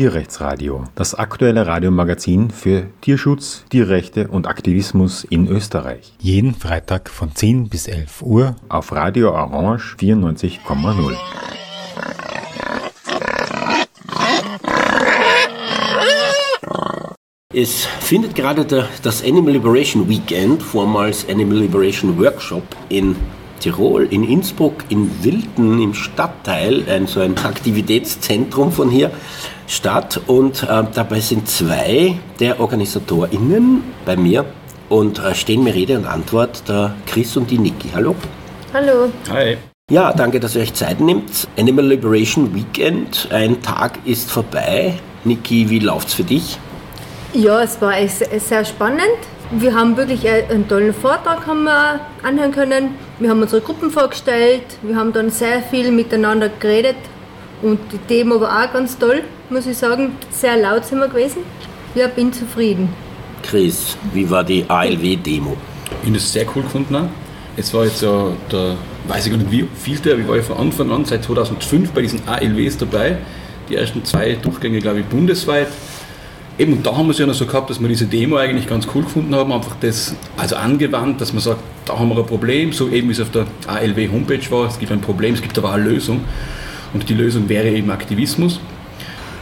Tierrechtsradio, das aktuelle Radiomagazin für Tierschutz, Tierrechte und Aktivismus in Österreich. Jeden Freitag von 10 bis 11 Uhr auf Radio Orange 94,0. Es findet gerade der, das Animal Liberation Weekend, vormals Animal Liberation Workshop in Tirol, in Innsbruck, in Wilden im Stadtteil, ein, so ein Aktivitätszentrum von hier, statt. Und äh, dabei sind zwei der OrganisatorInnen bei mir und äh, stehen mir Rede und Antwort, der Chris und die Niki. Hallo. Hallo. Hi. Ja, danke, dass ihr euch Zeit nimmt. Animal Liberation Weekend, ein Tag ist vorbei. Niki, wie läuft's für dich? Ja, es war sehr spannend. Wir haben wirklich einen tollen Vortrag haben wir anhören können. Wir haben unsere Gruppen vorgestellt. Wir haben dann sehr viel miteinander geredet. Und die Demo war auch ganz toll, muss ich sagen. Sehr laut sind wir gewesen. Ja, bin zufrieden. Chris, wie war die ALW-Demo? Ich habe es sehr cool gefunden. Es war jetzt ja der, weiß ich gar nicht wie viel der, ich war ja von Anfang an seit 2005 bei diesen ALWs dabei. Die ersten zwei Durchgänge, glaube ich, bundesweit. Eben, und da haben wir es ja noch so gehabt, dass wir diese Demo eigentlich ganz cool gefunden haben, einfach das also angewandt, dass man sagt, da haben wir ein Problem, so eben wie es auf der ALW Homepage war, es gibt ein Problem, es gibt aber eine Lösung und die Lösung wäre eben Aktivismus.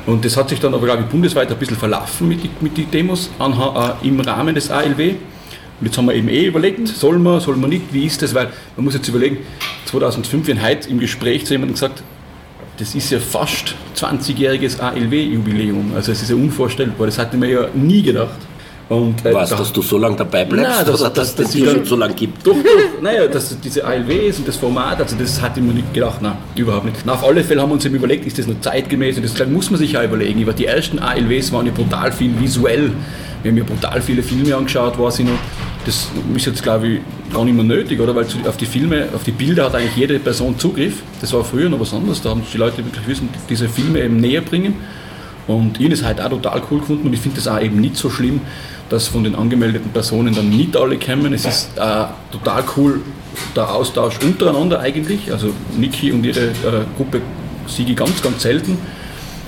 Und das hat sich dann aber, glaube ich, bundesweit ein bisschen verlaufen mit, mit den Demos an, äh, im Rahmen des ALW. Und jetzt haben wir eben eh überlegt, soll man, soll man nicht, wie ist das? Weil man muss jetzt überlegen, 2005, wir haben heute im Gespräch zu jemandem gesagt, das ist ja fast 20-jähriges ALW-Jubiläum. Also es ist ja unvorstellbar, das hatte man ja nie gedacht. Und, äh, Was, da, dass du so lange dabei bleibst nein, dass, oder dass, dass, dass es schon so lange gibt? Doch, doch. naja, dass diese ALWs und das Format, also das hatte man nicht gedacht, nein, überhaupt nicht. Na, auf alle Fälle haben wir uns eben überlegt, ist das noch zeitgemäß und das muss man sich ja überlegen. Die ersten ALWs waren ja brutal viel visuell. Wir haben ja brutal viele Filme angeschaut, war sie noch das ist jetzt, glaube ich, gar nicht mehr nötig, oder? Weil auf die Filme, auf die Bilder hat eigentlich jede Person Zugriff. Das war früher noch was anderes. Da haben die Leute wirklich wissen, diese Filme eben näher bringen. Und ich habe es halt auch total cool gefunden und ich finde das auch eben nicht so schlimm, dass von den angemeldeten Personen dann nicht alle kommen. Es ist äh, total cool, der Austausch untereinander eigentlich. Also Niki und ihre äh, Gruppe siege ganz, ganz selten,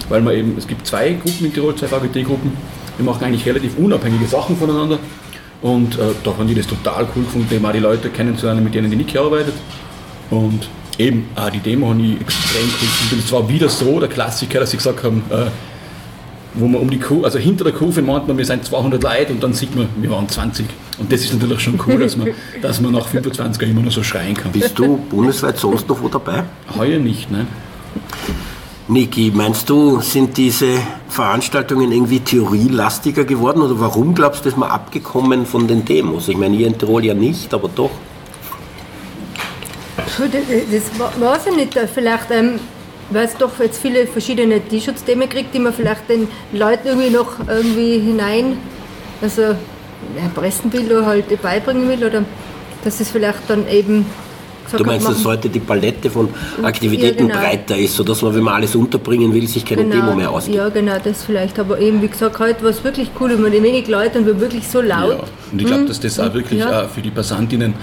weil man eben, es gibt zwei Gruppen in Tirol, zwei VGT-Gruppen, die machen eigentlich relativ unabhängige Sachen voneinander. Und äh, da fand ich das total cool gefunden, eben auch die Leute kennenzulernen, mit denen die Niki arbeitet. Und eben, auch die Demo habe ich extrem cool gefunden. Es war wieder so der Klassiker, dass sie gesagt haben, äh, wo man um die Kuh, also hinter der Kurve meint man, wir sind 200 Leute und dann sieht man, wir waren 20. Und das ist natürlich schon cool, dass man, dass man nach 25 Jahren immer noch so schreien kann. Bist du bundesweit sonst noch wo dabei? Heuer nicht, ne? Niki, meinst du, sind diese Veranstaltungen irgendwie theorielastiger geworden oder warum glaubst du, ist man abgekommen von den Demos? Ich meine, ihr in Tirol ja nicht, aber doch. Das weiß ich nicht. Vielleicht, ähm, weil es doch jetzt viele verschiedene Tierschutzthemen kriegt, die man vielleicht den Leuten irgendwie noch irgendwie hinein, also ja, pressen will oder halt beibringen will oder dass es vielleicht dann eben Du meinst, dass heute die Palette von Aktivitäten ja, genau. breiter ist, sodass man, wenn man alles unterbringen will, sich keine genau. Demo mehr ausgibt? Ja, genau, das vielleicht. Aber eben, wie gesagt, heute war es wirklich cool, wenn man wenig Leute und wir wirklich so laut. Ja, und ich glaube, dass das auch wirklich ja. auch für die Passantinnen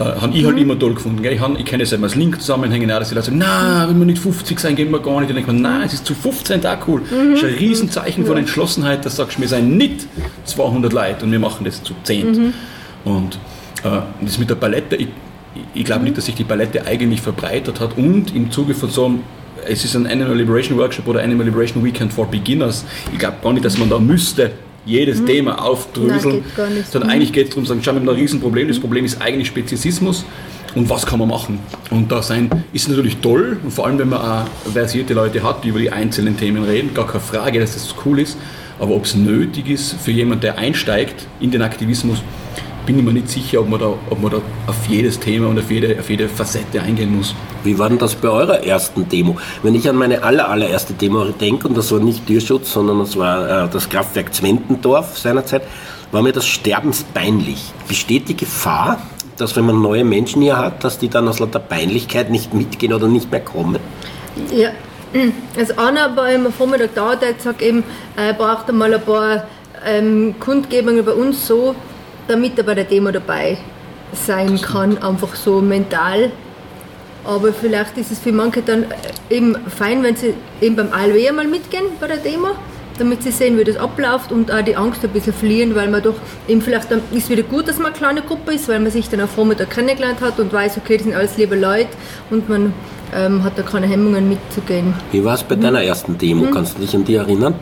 äh, habe ich halt mhm. immer toll gefunden. Ich, ich kenne es immer als Link-Zusammenhänge, dass die Leute sagen, nein, wenn wir nicht 50 sein, gehen wir gar nicht. Und dann denke ich mir, nein, es ist zu 15 da cool. Mhm. Das ist ein Riesenzeichen ja. von Entschlossenheit, dass du sagst, wir sind nicht 200 Leute und wir machen das zu 10. Mhm. Und äh, das mit der Palette, ich, ich glaube nicht, dass sich die Palette eigentlich verbreitert hat und im Zuge von so einem es ist ein Animal Liberation Workshop oder Animal Liberation Weekend for Beginners. Ich glaube gar nicht, dass man da müsste jedes mhm. Thema aufdröseln, Nein, sondern mhm. eigentlich geht es darum, sagen, schau, wir haben ein Riesenproblem. Das Problem ist eigentlich Speziesismus und was kann man machen? Und da sein ist natürlich toll, und vor allem wenn man auch versierte Leute hat, die über die einzelnen Themen reden, gar keine Frage, dass das cool ist. Aber ob es nötig ist für jemanden, der einsteigt in den Aktivismus, bin ich mir nicht sicher, ob man da, ob man da auf jedes Thema und auf jede, auf jede Facette eingehen muss. Wie war denn das bei eurer ersten Demo? Wenn ich an meine aller, allererste Demo denke, und das war nicht Tierschutz, sondern das war äh, das Kraftwerk Zwentendorf seinerzeit, war mir das sterbensbeinlich. Besteht die Gefahr, dass wenn man neue Menschen hier hat, dass die dann aus lauter Peinlichkeit nicht mitgehen oder nicht mehr kommen? Ja, also einer war im Vormittag da, der hat gesagt, eben, er braucht einmal ein paar ähm, Kundgebungen bei uns so, damit er bei der Demo dabei sein kann, einfach so mental. Aber vielleicht ist es für manche dann eben fein, wenn sie eben beim ALW einmal mitgehen bei der Demo damit sie sehen, wie das abläuft und auch die Angst ein bisschen verlieren, weil man doch eben vielleicht dann ist wieder gut, dass man eine kleine Gruppe ist, weil man sich dann auch Vormittag kennengelernt hat und weiß, okay, das sind alles liebe Leute und man ähm, hat da keine Hemmungen mitzugehen. Wie war es bei mhm. deiner ersten Demo? Mhm. Kannst du dich an die erinnern?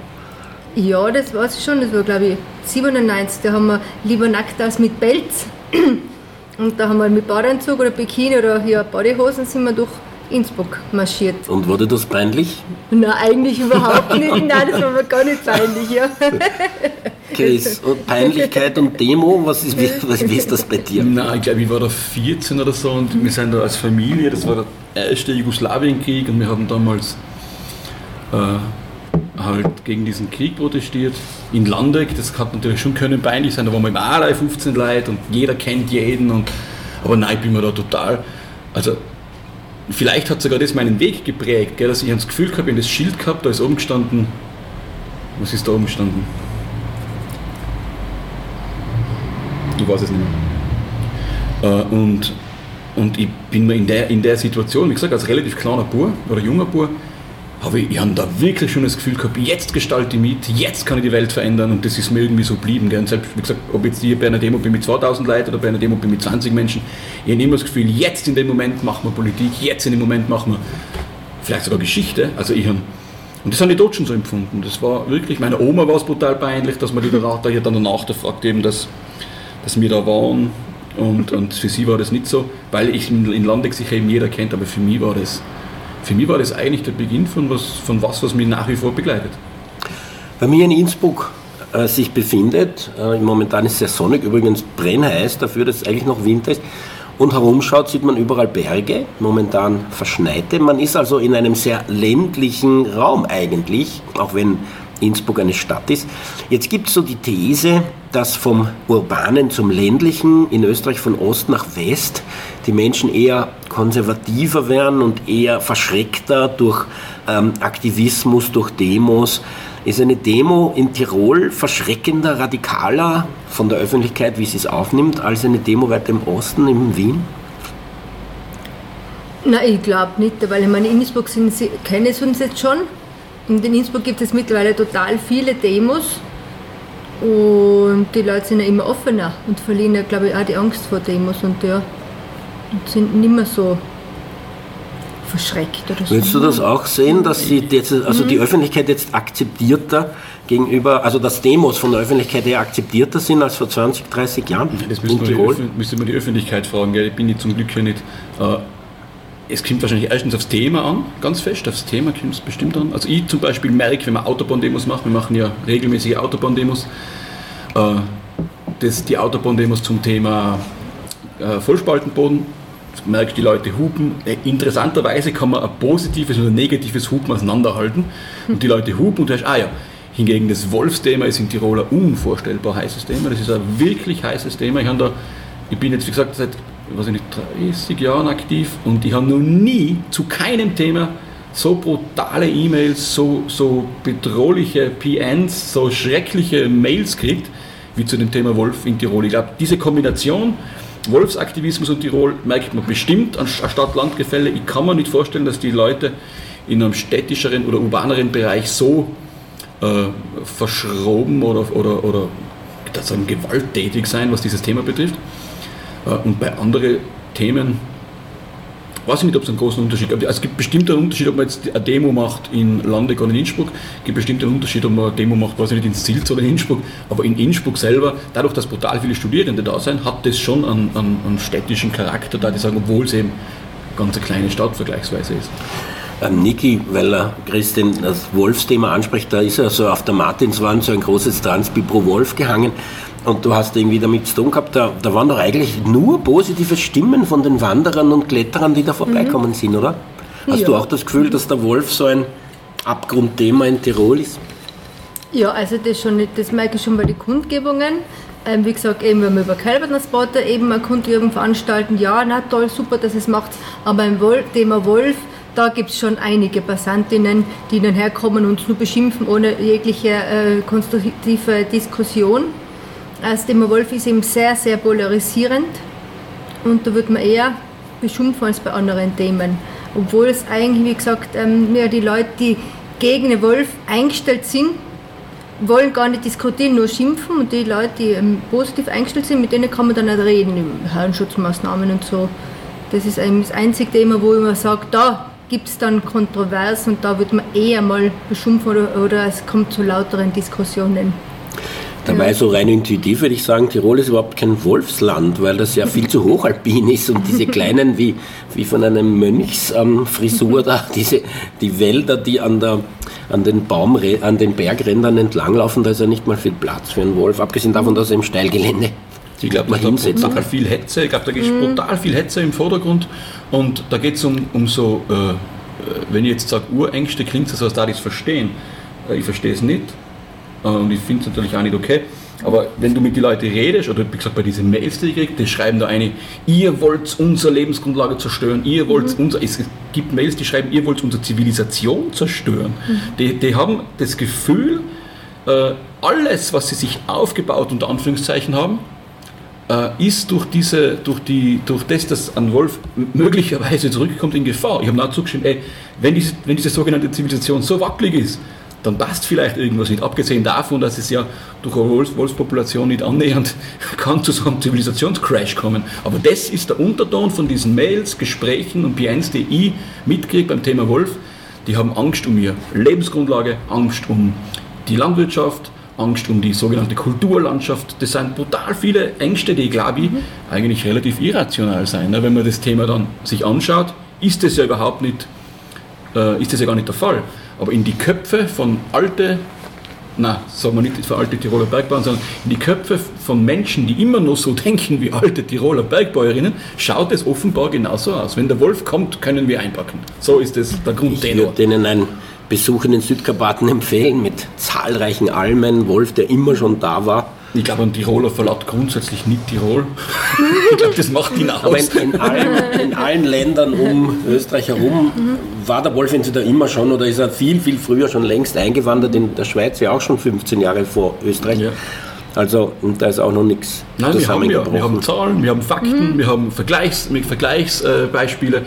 Ja, das weiß ich schon. Das war, glaube ich, 97. Da haben wir lieber nackt als mit Pelz. Und da haben wir mit Badeanzug oder Bikini oder ja, Bodyhosen sind wir durch Innsbruck marschiert. Und wurde das peinlich? Nein, eigentlich überhaupt nicht. Nein, das war mir gar nicht peinlich, ja. Chris, und Peinlichkeit und Demo, was ist, wie, was, wie ist das bei dir? Nein, ich glaube, ich war da 14 oder so und wir sind da als Familie, das war der erste Jugoslawienkrieg und wir haben damals äh, halt gegen diesen Krieg protestiert. In Landeck, das hat natürlich schon können peinlich sein, da waren wir im Alei 15 Leute und jeder kennt jeden. Und, aber nein, ich bin mir da total. Also vielleicht hat sogar das meinen Weg geprägt, gell, dass ich das Gefühl gehabt, habe das Schild gehabt, da ist oben gestanden, was ist da oben gestanden? Ich weiß es nicht mehr. Äh, und, und ich bin mir in der, in der Situation, wie gesagt, als relativ kleiner Bub oder junger Bub, habe ich, habe da wirklich schon das Gefühl gehabt, jetzt gestalte ich mit, jetzt kann ich die Welt verändern und das ist mir irgendwie so geblieben. Und selbst, wie gesagt, ob jetzt hier bei einer Demo bin mit 2000 Leuten oder bei einer Demo bin mit 20 Menschen, ich habe immer das Gefühl, jetzt in dem Moment machen wir Politik, jetzt in dem Moment machen wir vielleicht sogar Geschichte. Also ich habe, und das haben die Deutschen so empfunden. Das war wirklich, meiner Oma war es brutal peinlich, dass man die da hier dann danach da fragt eben, dass, dass wir da waren und, und für sie war das nicht so, weil ich in, in Landeck sich eben jeder kennt, aber für mich war das für mich war das eigentlich der Beginn von was, von was, was mich nach wie vor begleitet. Bei mir in Innsbruck äh, sich befindet, äh, momentan ist es sehr sonnig, übrigens brennheiß dafür, dass es eigentlich noch Winter ist, und herumschaut, sieht man überall Berge, momentan verschneite. Man ist also in einem sehr ländlichen Raum eigentlich, auch wenn Innsbruck eine Stadt ist. Jetzt gibt es so die These, dass vom Urbanen zum Ländlichen in Österreich von Ost nach West die Menschen eher konservativer werden und eher verschreckter durch ähm, Aktivismus, durch Demos. Ist eine Demo in Tirol verschreckender, radikaler von der Öffentlichkeit, wie sie es aufnimmt, als eine Demo weiter im Osten, in Wien? Nein, ich glaube nicht, weil ich meine, in Innsbruck sind sie, kennen sie uns jetzt schon. Und in Innsbruck gibt es mittlerweile total viele Demos und die Leute sind ja immer offener und verlieren ja, glaube ich, auch die Angst vor Demos und ja, und sind nicht mehr so verschreckt oder so. Willst du das auch sehen, dass die, also die mhm. Öffentlichkeit jetzt akzeptierter gegenüber, also dass Demos von der Öffentlichkeit eher akzeptierter sind als vor 20, 30 Jahren? Das müsste man, die, müsste man die Öffentlichkeit fragen, gell? ich bin nicht zum Glück ja nicht. Äh, es kommt wahrscheinlich erstens aufs Thema an, ganz fest, aufs Thema kommt es bestimmt an. Also ich zum Beispiel merke, wenn man Autobahn-Demos macht, wir machen ja regelmäßige Autobahn-Demos, äh, die Autobahn-Demos zum Thema äh, Vollspaltenboden, merkst die Leute hupen. Äh, interessanterweise kann man ein positives und ein negatives Hupen auseinanderhalten. Und die Leute hupen und du hast, ah ja, hingegen das Wolfsthema ist in Tirol ein unvorstellbar heißes Thema. Das ist ein wirklich heißes Thema. Ich, da, ich bin jetzt, wie gesagt, seit weiß ich nicht, 30 Jahren aktiv und ich habe noch nie zu keinem Thema so brutale E-Mails, so, so bedrohliche PNs, so schreckliche Mails kriegt, wie zu dem Thema Wolf in Tirol. Ich glaube, diese Kombination Wolfsaktivismus und Tirol merkt man bestimmt an Stadt-Land-Gefälle. Ich kann mir nicht vorstellen, dass die Leute in einem städtischeren oder urbaneren Bereich so äh, verschroben oder, oder, oder gewalttätig sein, was dieses Thema betrifft. Äh, und bei anderen Themen weiß ich nicht, ob es einen großen Unterschied gibt. Es gibt bestimmt einen Unterschied, ob man jetzt eine Demo macht in Landeck oder in Innsbruck. Es gibt bestimmt einen Unterschied, ob man eine Demo macht, weiß ich nicht, in Silz oder in Innsbruck. Aber in Innsbruck selber, dadurch, dass brutal viele Studierende da sind, hat das schon einen, einen, einen städtischen Charakter, da die sagen, obwohl es eben ganz eine kleine Stadt vergleichsweise ist. Ähm, Niki, weil er Christian das Wolfsthema anspricht, da ist ja so auf der Martinswand so ein großes Transpi pro Wolf gehangen und du hast irgendwie damit zu tun gehabt, da, da waren doch eigentlich nur positive Stimmen von den Wanderern und Kletterern, die da vorbeikommen mhm. sind, oder? Hast ja. du auch das Gefühl, dass der Wolf so ein Abgrundthema in Tirol ist? Ja, also das, schon, das merke ich schon bei den Kundgebungen. Ähm, wie gesagt, eben, wenn wir über Kälbertransporter eben eine Kundgebung veranstalten, ja, na toll, super, dass es macht. Aber beim Wolf, Thema Wolf, da gibt es schon einige Passantinnen, die dann herkommen und uns nur beschimpfen, ohne jegliche äh, konstruktive Diskussion. Das Thema Wolf ist eben sehr, sehr polarisierend und da wird man eher beschimpfen als bei anderen Themen. Obwohl es eigentlich, wie gesagt, ähm, ja, die Leute, die gegen den Wolf eingestellt sind, wollen gar nicht diskutieren, nur schimpfen und die Leute, die ähm, positiv eingestellt sind, mit denen kann man dann nicht reden, Herrenschutzmaßnahmen und so. Das ist eigentlich das einzige Thema, wo mir sage, da gibt es dann Kontroversen und da wird man eher mal beschimpfen oder, oder es kommt zu lauteren Diskussionen. Dabei so rein intuitiv würde ich sagen, Tirol ist überhaupt kein Wolfsland, weil das ja viel zu hochalpin ist und diese kleinen, wie, wie von einem Mönchsfrisur ähm, da, diese, die Wälder, die an, der, an, den Baum, an den Bergrändern entlanglaufen, da ist ja nicht mal viel Platz für einen Wolf, abgesehen davon, dass er im Steilgelände ich glaube, man hinsetzen kann. viel Hetze, ich glaube, da ist mhm. brutal viel Hetze im Vordergrund und da geht es um, um so, äh, äh, wenn ich jetzt sage Urängste, klingt es so, als da ich es verstehen. Äh, ich verstehe es nicht äh, und ich finde es natürlich auch nicht okay. Aber wenn du mit den Leuten redest, oder wie gesagt, bei diesen Mails, die ich kriege, die schreiben da eine, ihr wollt unsere Lebensgrundlage zerstören, ihr wollt mhm. unser, es gibt Mails, die schreiben, ihr wollt unsere Zivilisation zerstören. Mhm. Die, die haben das Gefühl, äh, alles, was sie sich aufgebaut, unter Anführungszeichen haben, äh, ist durch, diese, durch, die, durch das, dass ein Wolf möglicherweise zurückkommt, in Gefahr. Ich habe nachher zugeschrieben, ey, wenn diese, wenn diese sogenannte Zivilisation so wackelig ist, dann passt vielleicht irgendwas nicht. Abgesehen davon, dass es ja durch eine Wolfs Wolfspopulation nicht annähernd kann zu so einem Zivilisationscrash kommen. Aber das ist der Unterton von diesen Mails, Gesprächen und PNs, die ich mitkriege beim Thema Wolf. Die haben Angst um ihre Lebensgrundlage, Angst um die Landwirtschaft, Angst um die sogenannte Kulturlandschaft. Das sind brutal viele Ängste, die, glaube ich, eigentlich relativ irrational sind. Ne? Wenn man das Thema dann sich anschaut, ist das ja überhaupt nicht, äh, ist das ja gar nicht der Fall. Aber in die Köpfe von alte, na, sagen wir nicht für alte Tiroler Bergbauern, sondern in die Köpfe von Menschen, die immer noch so denken wie alte Tiroler Bergbäuerinnen, schaut es offenbar genauso aus. Wenn der Wolf kommt, können wir einpacken. So ist es der Grundtenor. Ich würde denen ein Besuch in den Südkarpaten empfehlen mit zahlreichen Almen, Wolf, der immer schon da war. Ich glaube, ein Tiroler verlaut grundsätzlich nicht Tirol. ich glaube, das macht ihn aus. Aber in, in, allen, in, allen, Ländern um Österreich herum war der Wolf entweder immer schon oder ist er viel, viel früher schon längst eingewandert. In der Schweiz ja auch schon 15 Jahre vor Österreich. Ja. Also da ist auch noch nichts Nein, wir haben, ja, wir haben Zahlen, wir haben Fakten, mhm. wir haben Vergleichs, Vergleichsbeispiele. Äh,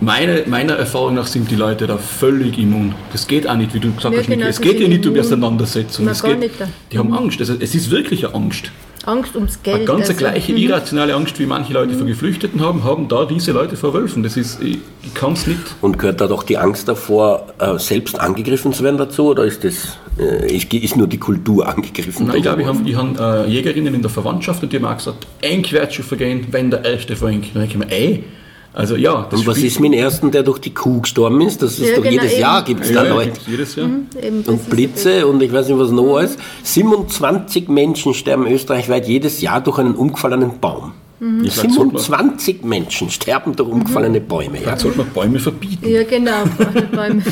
meine, meiner Erfahrung nach sind die Leute da völlig immun. Das geht auch nicht, wie du gesagt ja, hast. Genau, es geht ja nicht um Auseinandersetzung. es geht, die haben Angst. Also, es ist wirklich eine Angst. Angst ums Geld. Eine ganz also. gleiche mhm. irrationale Angst, wie manche Leute mhm. vor Geflüchteten haben, haben da diese Leute vor Wölfen. Das ist, ich, ich kann es nicht. Und gehört da doch die Angst davor, äh, selbst angegriffen zu werden dazu? Oder ist das äh, ist nur die Kultur angegriffen? Nein, ich glaube, ich habe hab, äh, Jägerinnen in der Verwandtschaft und die haben auch gesagt, ein Quertschuh vergehen, wenn der erste verhängt. Dann denke ich mir, ey, also ja. Und was ist mit dem ersten, der durch die Kuh gestorben ist? Das ist ja, doch genau, jedes eben. Jahr gibt es da ja, Leute. Jedes Jahr. Mhm, und Blitze und ich weiß nicht was noch alles. 27 Menschen sterben österreichweit jedes Jahr durch einen umgefallenen Baum. Mhm. 27 Menschen sterben durch umgefallene Bäume. Ja. Vielleicht sollte man Bäume verbieten. Ja, genau. Bäume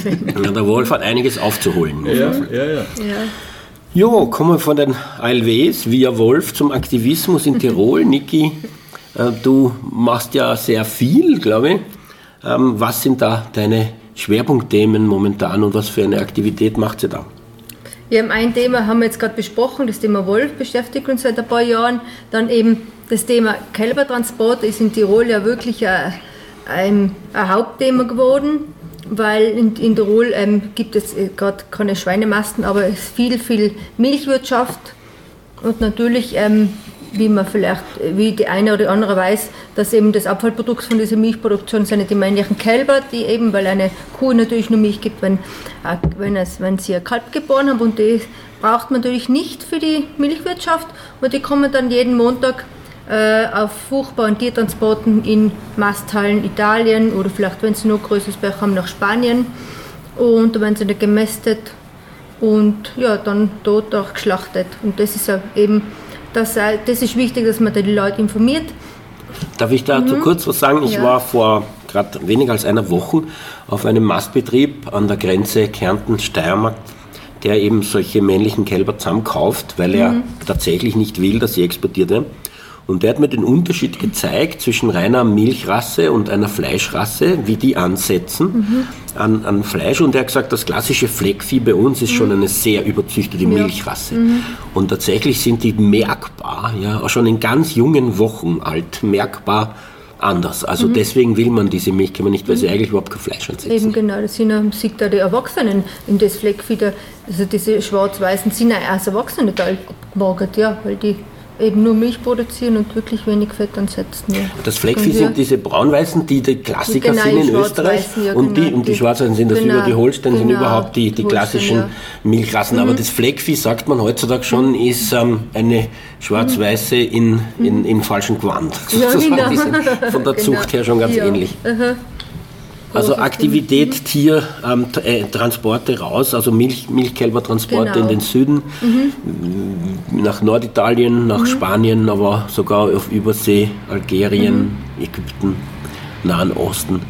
ja, der Wolf hat einiges aufzuholen. Ja, ja, ja. ja. Jo, kommen wir von den ALWs via Wolf zum Aktivismus in Tirol. Niki, du machst ja sehr viel, glaube ich. Ähm, was sind da deine Schwerpunktthemen momentan und was für eine Aktivität macht ihr da? Ja, ein Thema haben wir jetzt gerade besprochen, das Thema Wolf beschäftigt uns seit ein paar Jahren. Dann eben das Thema Kälbertransport ist in Tirol ja wirklich ein, ein, ein Hauptthema geworden, weil in, in Tirol ähm, gibt es äh, gerade keine Schweinemasten, aber es ist viel, viel Milchwirtschaft und natürlich ähm, wie man vielleicht, wie die eine oder andere weiß, dass eben das Abfallprodukt von dieser Milchproduktion sind die männlichen Kälber, die eben, weil eine Kuh natürlich nur Milch gibt, wenn, äh, wenn, es, wenn sie ein Kalb geboren haben und die braucht man natürlich nicht für die Milchwirtschaft und die kommen dann jeden Montag äh, auf furchtbaren Tiertransporten in Masthallen Italien oder vielleicht, wenn sie noch größeres Berg haben, nach Spanien und da werden sie dann gemästet und ja, dann dort auch geschlachtet. Und das ist ja eben das, äh, das ist wichtig, dass man die Leute informiert. Darf ich dazu mhm. kurz was sagen? Ich ja. war vor gerade weniger als einer Woche auf einem Mastbetrieb an der Grenze Kärnten-Steiermark, der eben solche männlichen Kälber zusammenkauft, weil er mhm. tatsächlich nicht will, dass sie exportiert werden. Und der hat mir den Unterschied gezeigt zwischen reiner Milchrasse und einer Fleischrasse, wie die ansetzen mhm. an, an Fleisch. Und er hat gesagt, das klassische Fleckvieh bei uns ist mhm. schon eine sehr überzüchtete ja. Milchrasse. Mhm. Und tatsächlich sind die merkbar, ja, auch schon in ganz jungen Wochen alt, merkbar anders. Also mhm. deswegen will man diese Milchkümmel nicht, weil sie mhm. eigentlich überhaupt kein Fleisch ansetzen. Eben genau, das sind man sieht da die Erwachsenen in das Fleckfieder, also diese schwarz-weißen sind auch als Erwachsene da abgemagert, ja, weil die eben nur Milch produzieren und wirklich wenig Fett ansetzen. Ja. Das Fleckvieh sind diese braun-weißen, die die Klassiker genau, sind in Österreich ja, und, die, genau, und die, die schwarz-weißen sind das genau, über die Holstein, genau, sind überhaupt die, die klassischen ja. Milchrassen. Mhm. Aber das Fleckvieh, sagt man heutzutage schon, mhm. ist ähm, eine schwarz-weiße in, in, mhm. im falschen Gewand. Ja, genau. Von der Zucht her schon ganz ähnlich. Aha. Also Aktivität, Tier, ähm, äh, Transporte raus, also Milch, Milchkälbertransporte genau. in den Süden, mhm. nach Norditalien, nach mhm. Spanien, aber sogar auf Übersee, Algerien, mhm. Ägypten, Nahen Osten.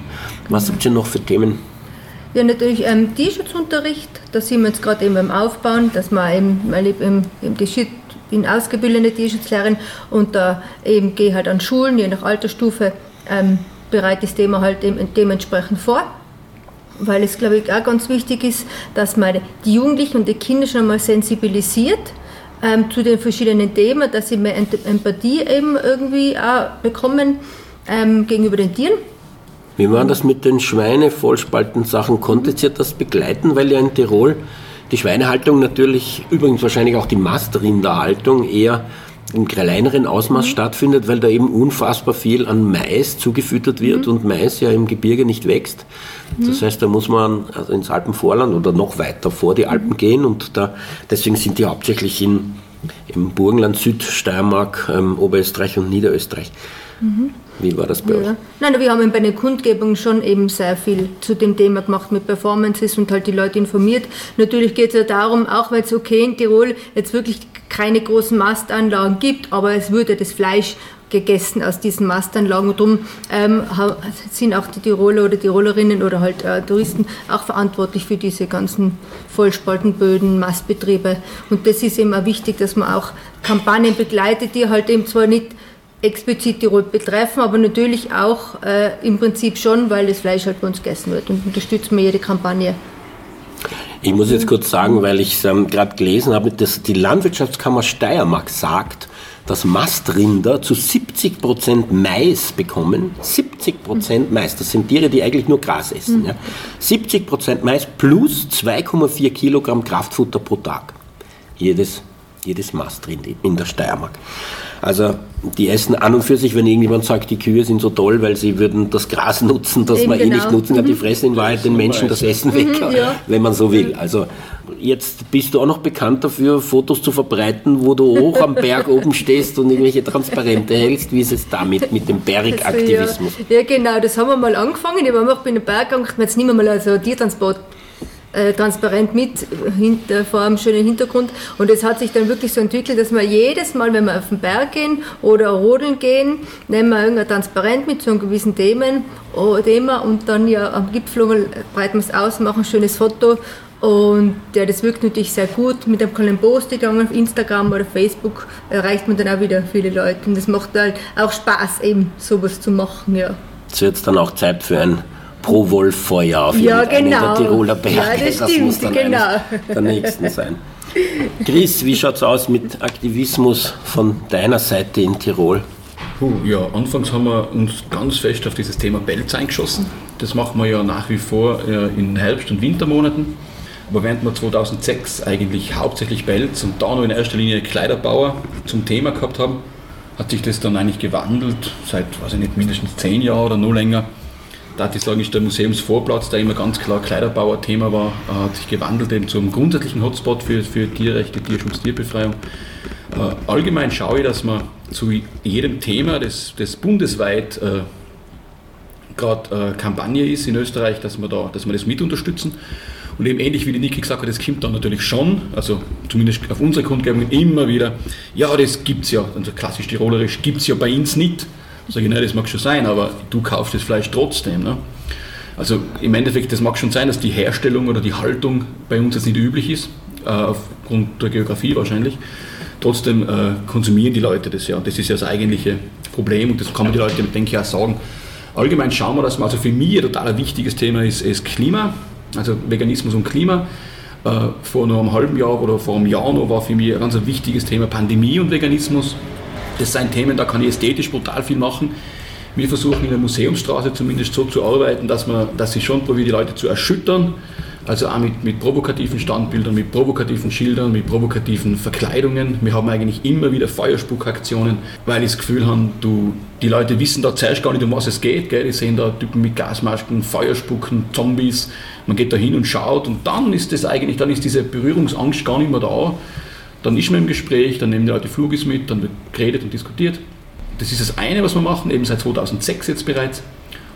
Was habt ihr noch für Themen? Ja, natürlich ähm, Tierschutzunterricht, da sind wir jetzt gerade eben beim Aufbauen, dass man eben, weil ich eben, eben die ich bin ausgebildete Tierschutzlehrerin und da eben gehe halt an Schulen, je nach Altersstufe, ähm, bereite das Thema halt dementsprechend vor, weil es, glaube ich, auch ganz wichtig ist, dass man die Jugendlichen und die Kinder schon mal sensibilisiert ähm, zu den verschiedenen Themen, dass sie mehr Empathie eben irgendwie auch bekommen ähm, gegenüber den Tieren. Wie war das mit den Schweine-Vollspalten-Sachen? Konntet ihr das begleiten? Weil ja in Tirol die Schweinehaltung natürlich, übrigens wahrscheinlich auch die Mastrinderhaltung eher im kleineren Ausmaß mhm. stattfindet, weil da eben unfassbar viel an Mais zugefüttert wird mhm. und Mais ja im Gebirge nicht wächst. Mhm. Das heißt, da muss man also ins Alpenvorland oder noch weiter vor die Alpen mhm. gehen und da, deswegen sind die hauptsächlich in, im Burgenland, Südsteiermark, ähm, Oberösterreich und Niederösterreich. Mhm. Wie war das bei ja. euch? Nein, wir haben bei den Kundgebungen schon eben sehr viel zu dem Thema gemacht mit Performances und halt die Leute informiert. Natürlich geht es ja darum, auch weil es okay in Tirol jetzt wirklich keine großen Mastanlagen gibt, aber es würde das Fleisch gegessen aus diesen Mastanlagen. Und darum ähm, sind auch die Tiroler oder Tirolerinnen oder halt äh, Touristen auch verantwortlich für diese ganzen Vollspaltenböden, Mastbetriebe. Und das ist eben auch wichtig, dass man auch Kampagnen begleitet, die halt eben zwar nicht explizit Tirol betreffen, aber natürlich auch äh, im Prinzip schon, weil das Fleisch halt bei uns gegessen wird und unterstützen wir jede Kampagne. Ich muss jetzt kurz sagen, weil ich es ähm, gerade gelesen habe, dass die Landwirtschaftskammer Steiermark sagt, dass Mastrinder zu 70 Prozent Mais bekommen. 70 Prozent Mais, das sind Tiere, die eigentlich nur Gras essen. Ja. 70 Prozent Mais plus 2,4 Kilogramm Kraftfutter pro Tag. Jedes, jedes Mastrind in der Steiermark. Also die essen an und für sich, wenn irgendjemand sagt, die Kühe sind so toll, weil sie würden das Gras nutzen, das Eben man genau. eh nicht genau. nutzen kann, die mhm. fressen in Wahrheit den Menschen das Essen weg, mhm, ja. wenn man so will. Also jetzt bist du auch noch bekannt dafür, Fotos zu verbreiten, wo du hoch am Berg oben stehst und irgendwelche Transparente hältst. Wie ist es damit mit dem Bergaktivismus? Ja, ja, genau, das haben wir mal angefangen. Ich war auch bei einem Berg gegangen, jetzt nehmen wir mal also Tiertransport äh, transparent mit hinter, vor einem schönen Hintergrund. Und es hat sich dann wirklich so entwickelt, dass wir jedes Mal, wenn wir auf den Berg gehen oder rodeln gehen, nehmen wir irgendein Transparent mit zu einem gewissen Themen, oh, Thema und dann ja am Gipfel breiten wir es aus, machen ein schönes Foto und ja, das wirkt natürlich sehr gut. Mit einem kleinen Post gegangen auf Instagram oder Facebook erreicht man dann auch wieder viele Leute. Und das macht halt auch Spaß, eben sowas zu machen, ja. Es wird dann auch Zeit für ein pro Wolf Jahr für ja, genau. der Tiroler Berge. Ja, das, das stimmt, muss dann genau. der nächsten sein. Chris, wie schaut es aus mit Aktivismus von deiner Seite in Tirol? Puh, ja, anfangs haben wir uns ganz fest auf dieses Thema Pelz eingeschossen. Das machen wir ja nach wie vor äh, in Herbst- und Wintermonaten. Aber während wir 2006 eigentlich hauptsächlich Pelz und da noch in erster Linie Kleiderbauer zum Thema gehabt haben, hat sich das dann eigentlich gewandelt, seit, weiß ich nicht, mindestens zehn Jahren oder noch länger, darf ich sagen, ist der Museumsvorplatz, der immer ganz klar Kleiderbauer-Thema war, äh, hat sich gewandelt eben zum grundsätzlichen Hotspot für, für Tierrechte, Tierschutz, Tierbefreiung. Äh, allgemein schaue ich, dass man zu jedem Thema, das, das bundesweit äh, gerade äh, Kampagne ist in Österreich, dass wir, da, dass wir das mit unterstützen. Und eben ähnlich wie die Niki gesagt hat, das kommt dann natürlich schon, also zumindest auf unsere Kundgebungen immer wieder, ja, das gibt es ja, also klassisch tirolerisch, gibt es ja bei uns nicht. Sage ich, nein, das mag schon sein, aber du kaufst das Fleisch trotzdem. Ne? Also im Endeffekt, das mag schon sein, dass die Herstellung oder die Haltung bei uns jetzt nicht üblich ist, äh, aufgrund der Geografie wahrscheinlich. Trotzdem äh, konsumieren die Leute das ja. Und das ist ja das eigentliche Problem und das kann man die Leute, denke ich, auch sagen. Allgemein schauen wir, dass man, also für mich ein total wichtiges Thema ist, ist Klima, also Veganismus und Klima. Äh, vor nur einem halben Jahr oder vor einem Jahr noch war für mich ein ganz wichtiges Thema Pandemie und Veganismus. Das sind Themen, da kann ich ästhetisch brutal viel machen. Wir versuchen in der Museumsstraße zumindest so zu arbeiten, dass, man, dass sie schon probieren, die Leute zu erschüttern, also auch mit, mit provokativen Standbildern, mit provokativen Schildern, mit provokativen Verkleidungen. Wir haben eigentlich immer wieder Feuerspuckaktionen, weil ich das Gefühl habe, du, die Leute wissen da zuerst gar nicht, um was es geht. Gell? Die sehen da Typen mit Gasmasken, Feuerspucken, Zombies. Man geht da hin und schaut und dann ist das eigentlich, dann ist diese Berührungsangst gar nicht mehr da. Dann ist man im Gespräch, dann nehmen die Leute Flugis mit, dann wird geredet und diskutiert. Das ist das eine, was wir machen, eben seit 2006 jetzt bereits.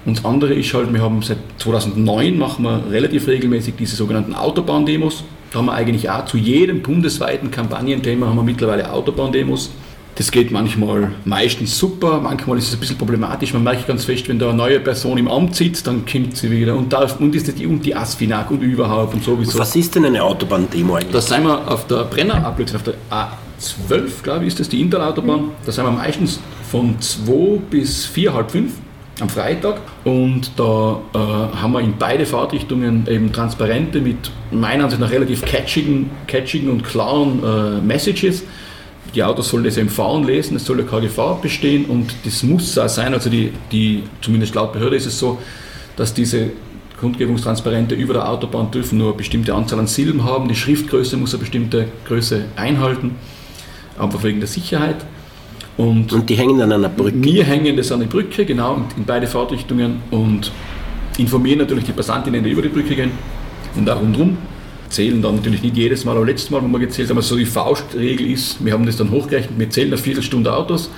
Und das andere ist halt, wir haben seit 2009 machen wir relativ regelmäßig diese sogenannten Autobahndemos. Da haben wir eigentlich auch zu jedem bundesweiten Kampagnenthema haben wir mittlerweile Autobahndemos. Das geht manchmal meistens super, manchmal ist es ein bisschen problematisch. Man merkt ganz fest, wenn da eine neue Person im Amt sitzt, dann kommt sie wieder. Und, da, und ist das die, und die Asfinag und überhaupt und sowieso. Was ist denn eine Autobahndemo eigentlich? Da sind wir auf der Brenner, auf der A12, glaube ich, ist das die Interautobahn. Da sind wir meistens von 2 bis 4, halb 5 am Freitag und da äh, haben wir in beide Fahrtrichtungen eben Transparente mit meiner Ansicht nach relativ catchigen, catchigen und klaren äh, Messages. Die Autos sollen das fahren lesen, es soll keine Gefahr bestehen und das muss auch sein, also die, die, zumindest laut Behörde ist es so, dass diese Grundgebungstransparente über der Autobahn dürfen nur eine bestimmte Anzahl an Silben haben, die Schriftgröße muss eine bestimmte Größe einhalten, einfach wegen der Sicherheit. Und, und die hängen an einer Brücke? Wir hängen das an der Brücke, genau, in beide Fahrtrichtungen und informieren natürlich die Passantinnen, die über die Brücke gehen und auch rundherum. Zählen dann natürlich nicht jedes Mal, aber letztes Mal, wo wir gezählt haben, so die Faustregel ist, wir haben das dann hochgerechnet, wir zählen eine Viertelstunde Autos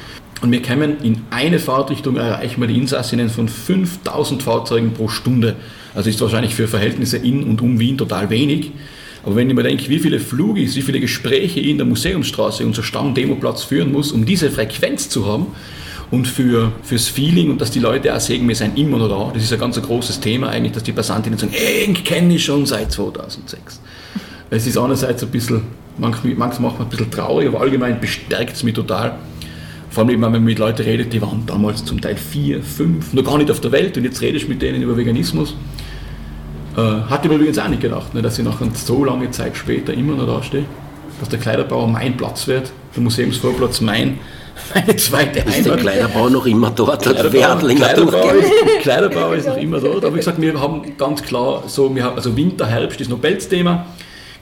und wir kommen in eine Fahrtrichtung, erreichen wir die Insassinnen von 5000 Fahrzeugen pro Stunde. Also ist wahrscheinlich für Verhältnisse in und um Wien total wenig. Aber wenn ich mir denke, wie viele Flugis, wie viele Gespräche in der Museumsstraße, unser Stammdemoplatz führen muss, um diese Frequenz zu haben und für, fürs Feeling und dass die Leute auch sagen, wir sind immer noch da, das ist ein ganz großes Thema eigentlich, dass die Passantinnen sagen, ich kenne ich schon seit 2006. Es ist einerseits ein bisschen, manchmal, manchmal macht man ein bisschen traurig, aber allgemein bestärkt es mich total. Vor allem, wenn man mit Leuten redet, die waren damals zum Teil vier, fünf, noch gar nicht auf der Welt und jetzt redest du mit denen über Veganismus äh, hatte mir übrigens auch nicht gedacht, ne, dass ich nach so lange Zeit später immer noch da stehe, dass der Kleiderbauer mein Platz wird, der Museumsvorplatz mein, meine zweite Heimat. Ist der Kleiderbauer noch immer dort? Kleiderbauer, Kleiderbauer, ist, Kleiderbauer ist noch immer dort, aber wie gesagt, wir haben ganz klar so, wir haben, also Winter, Herbst ist noch Pelzthema,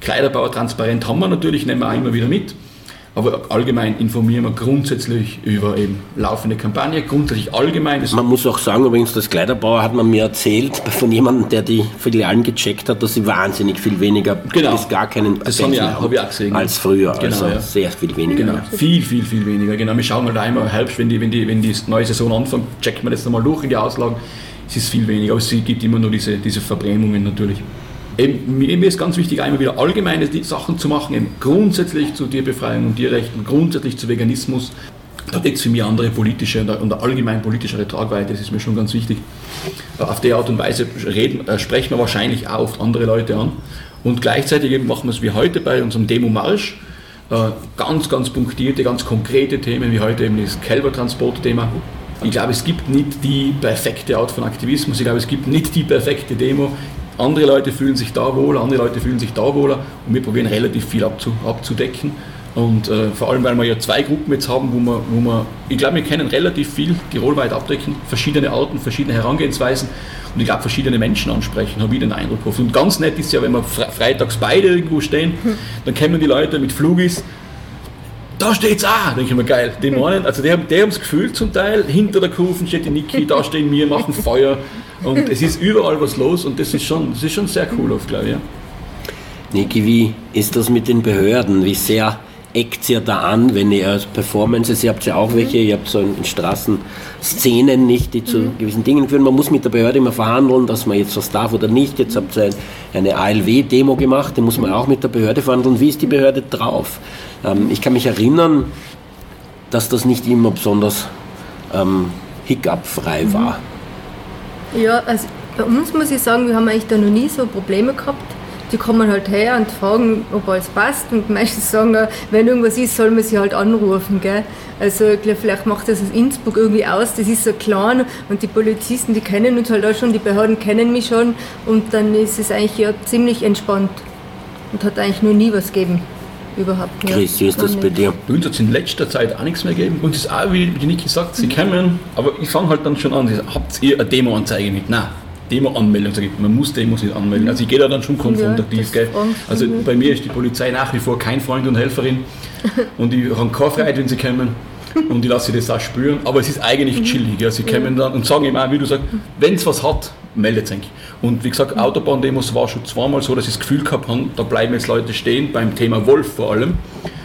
Kleiderbauer transparent haben wir natürlich, nehmen wir auch immer wieder mit. Aber allgemein informieren wir grundsätzlich über eben laufende Kampagne, grundsätzlich allgemein. Man muss auch sagen, übrigens, das Kleiderbauer hat man mir erzählt von jemandem, der die Filialen gecheckt hat, dass sie wahnsinnig viel weniger genau. bis gar keinen das haben, ja, hab ich auch gesehen. als früher. Genau, also ja. sehr viel weniger. Genau. Viel, viel, viel weniger. Genau. Wir schauen halt einmal Herbst, wenn die, wenn, die, wenn die neue Saison anfängt, checkt man das nochmal durch in die Auslagen. Es ist viel weniger, aber es gibt immer nur diese, diese Verbrämungen natürlich. Eben, mir ist ganz wichtig, einmal wieder allgemeine Sachen zu machen, eben grundsätzlich zu Tierbefreiung und Tierrechten, grundsätzlich zu Veganismus. Da gibt es für mich andere politische und allgemein politischere Tragweite, das ist mir schon ganz wichtig. Auf die Art und Weise reden, äh, sprechen wir wahrscheinlich auch oft andere Leute an. Und gleichzeitig eben machen wir es wie heute bei unserem Demo-Marsch, äh, ganz, ganz punktierte, ganz konkrete Themen, wie heute eben das Kälbertransport-Thema. Ich glaube, es gibt nicht die perfekte Art von Aktivismus, ich glaube, es gibt nicht die perfekte Demo. Andere Leute fühlen sich da wohler, andere Leute fühlen sich da wohler und wir probieren relativ viel abzudecken. Und äh, vor allem, weil wir ja zwei Gruppen jetzt haben, wo wir, wo wir ich glaube, wir können relativ viel tirolweit abdecken, verschiedene Arten, verschiedene Herangehensweisen und ich glaube, verschiedene Menschen ansprechen, habe ich den Eindruck. Und ganz nett ist ja, wenn wir freitags beide irgendwo stehen, dann kommen die Leute mit Flugis, da steht's auch, denke ich mir, geil. Die meinen, also die haben, die haben das Gefühl zum Teil, hinter der Kurve steht die Niki, da stehen wir, machen Feuer und es ist überall was los und das ist schon, das ist schon sehr cool oft, glaube ich. Ja. Niki, wie ist das mit den Behörden? Wie sehr eckt ihr da an, wenn ihr Performances, ihr habt ja auch welche, ihr habt so in Straßenszenen nicht, die zu mhm. gewissen Dingen führen. Man muss mit der Behörde immer verhandeln, dass man jetzt was darf oder nicht. Jetzt habt ihr eine ALW-Demo gemacht, die muss man auch mit der Behörde verhandeln. Wie ist die Behörde drauf? Ähm, ich kann mich erinnern, dass das nicht immer besonders ähm, hiccupfrei mhm. war. Ja, also bei uns muss ich sagen, wir haben eigentlich da noch nie so Probleme gehabt die kommen halt her und fragen, ob alles passt und meistens sagen, wenn irgendwas ist, soll man sie halt anrufen. Gell? Also ich glaube, vielleicht macht das aus Innsbruck irgendwie aus, das ist so klein und die Polizisten, die kennen uns halt auch schon, die Behörden kennen mich schon und dann ist es eigentlich ja ziemlich entspannt und hat eigentlich noch nie was gegeben. überhaupt nicht. Chris, wie ist das bei dir? Bei uns hat es in letzter Zeit auch nichts mehr gegeben. Und es ist auch, wie die Niki sagt, sie kommen, aber ich fange halt dann schon an, habt ihr eine Demo-Anzeige mit? Nein. Demo-Anmeldung, ich, man muss Demos nicht anmelden. Also ich gehe da dann schon konfrontativ. Ja, gell? Also mhm. bei mir ist die Polizei nach wie vor kein Freund und Helferin und die haben keine Freiheit, wenn sie kommen und ich lasse das auch spüren, aber es ist eigentlich Mhm. chillig. Ja. Sie kommen dann und sagen immer, wie du sagst, wenn es was hat, meldet es Und wie gesagt, Autobahndemos war schon zweimal so, dass ich das Gefühl gehabt habe, da bleiben jetzt Leute stehen, beim Thema Wolf vor allem.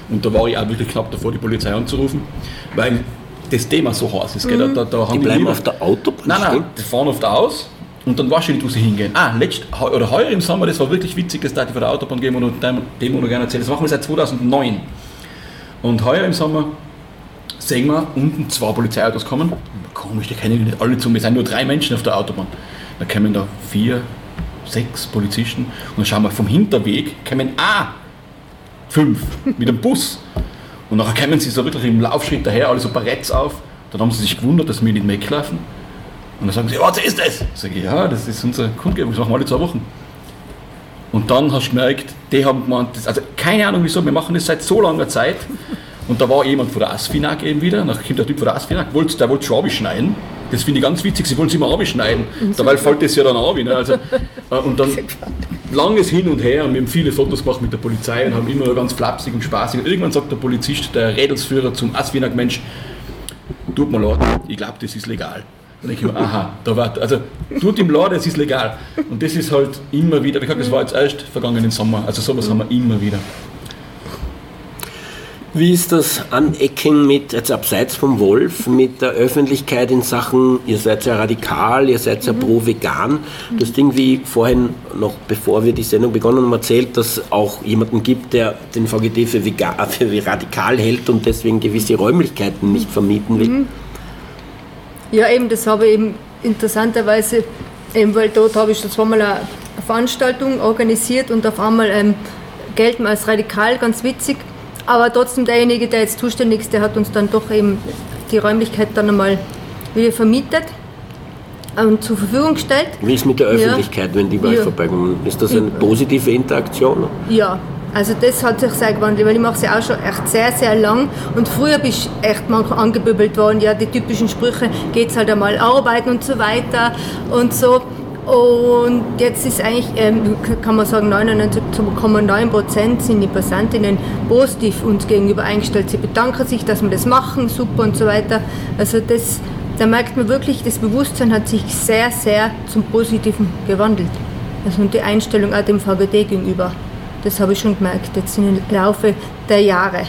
Und da war ich auch wirklich knapp davor, die Polizei anzurufen, weil das Thema so heiß ist. Gell? Da, da, da Die haben bleiben lieber- auf der Autobahn Nein, nein, die fahren auf der Aus und dann nicht, wo sie hingehen. Ah, letzt, oder heuer im Sommer, das war wirklich witzig, das darf ich von der Autobahn geben und dem, dem noch gerne erzählen. Das machen wir seit 2009. Und heuer im Sommer sehen wir unten zwei Polizeiautos kommen. Komisch, die kennen nicht alle zu. Wir sind nur drei Menschen auf der Autobahn. Da kommen da vier, sechs Polizisten und dann schauen wir vom Hinterweg, kommen ah, fünf mit dem Bus. Und nachher kommen sie so wirklich im Laufschritt daher, alle so Baretts auf. Dann haben sie sich gewundert, dass wir nicht weglaufen. Und dann sagen sie, was ist das? Sag ich, ja, das ist unsere Kundgebung, das machen wir alle zwei Wochen. Und dann hast du gemerkt, die haben gemeint, das, also keine Ahnung wieso, wir machen das seit so langer Zeit. Und da war jemand von der ASFINAG eben wieder, dann kommt der Typ von der ASFINAG, wollte, der wollte schon abschneiden. Das finde ich ganz witzig, sie wollen es immer abschneiden. Dabei fällt das ja dann ab. Ne? Also, äh, und dann langes Hin und Her und wir haben viele Fotos gemacht mit der Polizei und haben immer ganz flapsig und spaßig. Und irgendwann sagt der Polizist, der Rädelsführer zum ASFINAG, Mensch, tut mir leid, ich glaube, das ist legal. Dann denke ich mir, aha, da war, also tut ihm leid, es ist legal. Und das ist halt immer wieder, wie gesagt, das war jetzt erst vergangenen Sommer, also sowas haben wir immer wieder. Wie ist das Anecken mit, jetzt abseits vom Wolf, mit der Öffentlichkeit in Sachen, ihr seid ja radikal, ihr seid ja pro-vegan. Du hast irgendwie vorhin, noch bevor wir die Sendung begonnen haben, erzählt, dass es auch jemanden gibt, der den VGT für, vegan, für radikal hält und deswegen gewisse Räumlichkeiten nicht vermieten will. Ja, eben, das habe ich eben interessanterweise, eben, weil dort habe ich schon zweimal eine Veranstaltung organisiert und auf einmal ähm, gelten wir als radikal, ganz witzig. Aber trotzdem derjenige, der jetzt zuständig ist, der hat uns dann doch eben die Räumlichkeit dann einmal wieder vermietet und zur Verfügung gestellt. Wie ist mit der Ja. Öffentlichkeit, wenn die bei euch Ja. vorbeikommen? Ist das eine positive Interaktion? Ja, also das hat sich sehr gewandelt, weil ich mache es ja auch schon echt sehr, sehr lang und früher bist du echt manchmal angebübbelt worden, ja, die typischen Sprüche, geht's halt einmal arbeiten und so weiter und so. Und jetzt ist eigentlich, ähm, kann man sagen, 99,9 Prozent sind die Passantinnen positiv uns gegenüber eingestellt. Sie bedanken sich, dass wir das machen, super und so weiter. Also das, da merkt man wirklich, das Bewusstsein hat sich sehr, sehr zum Positiven gewandelt. Also und die Einstellung auch dem VGD gegenüber. Das habe ich schon gemerkt, jetzt im Laufe der Jahre.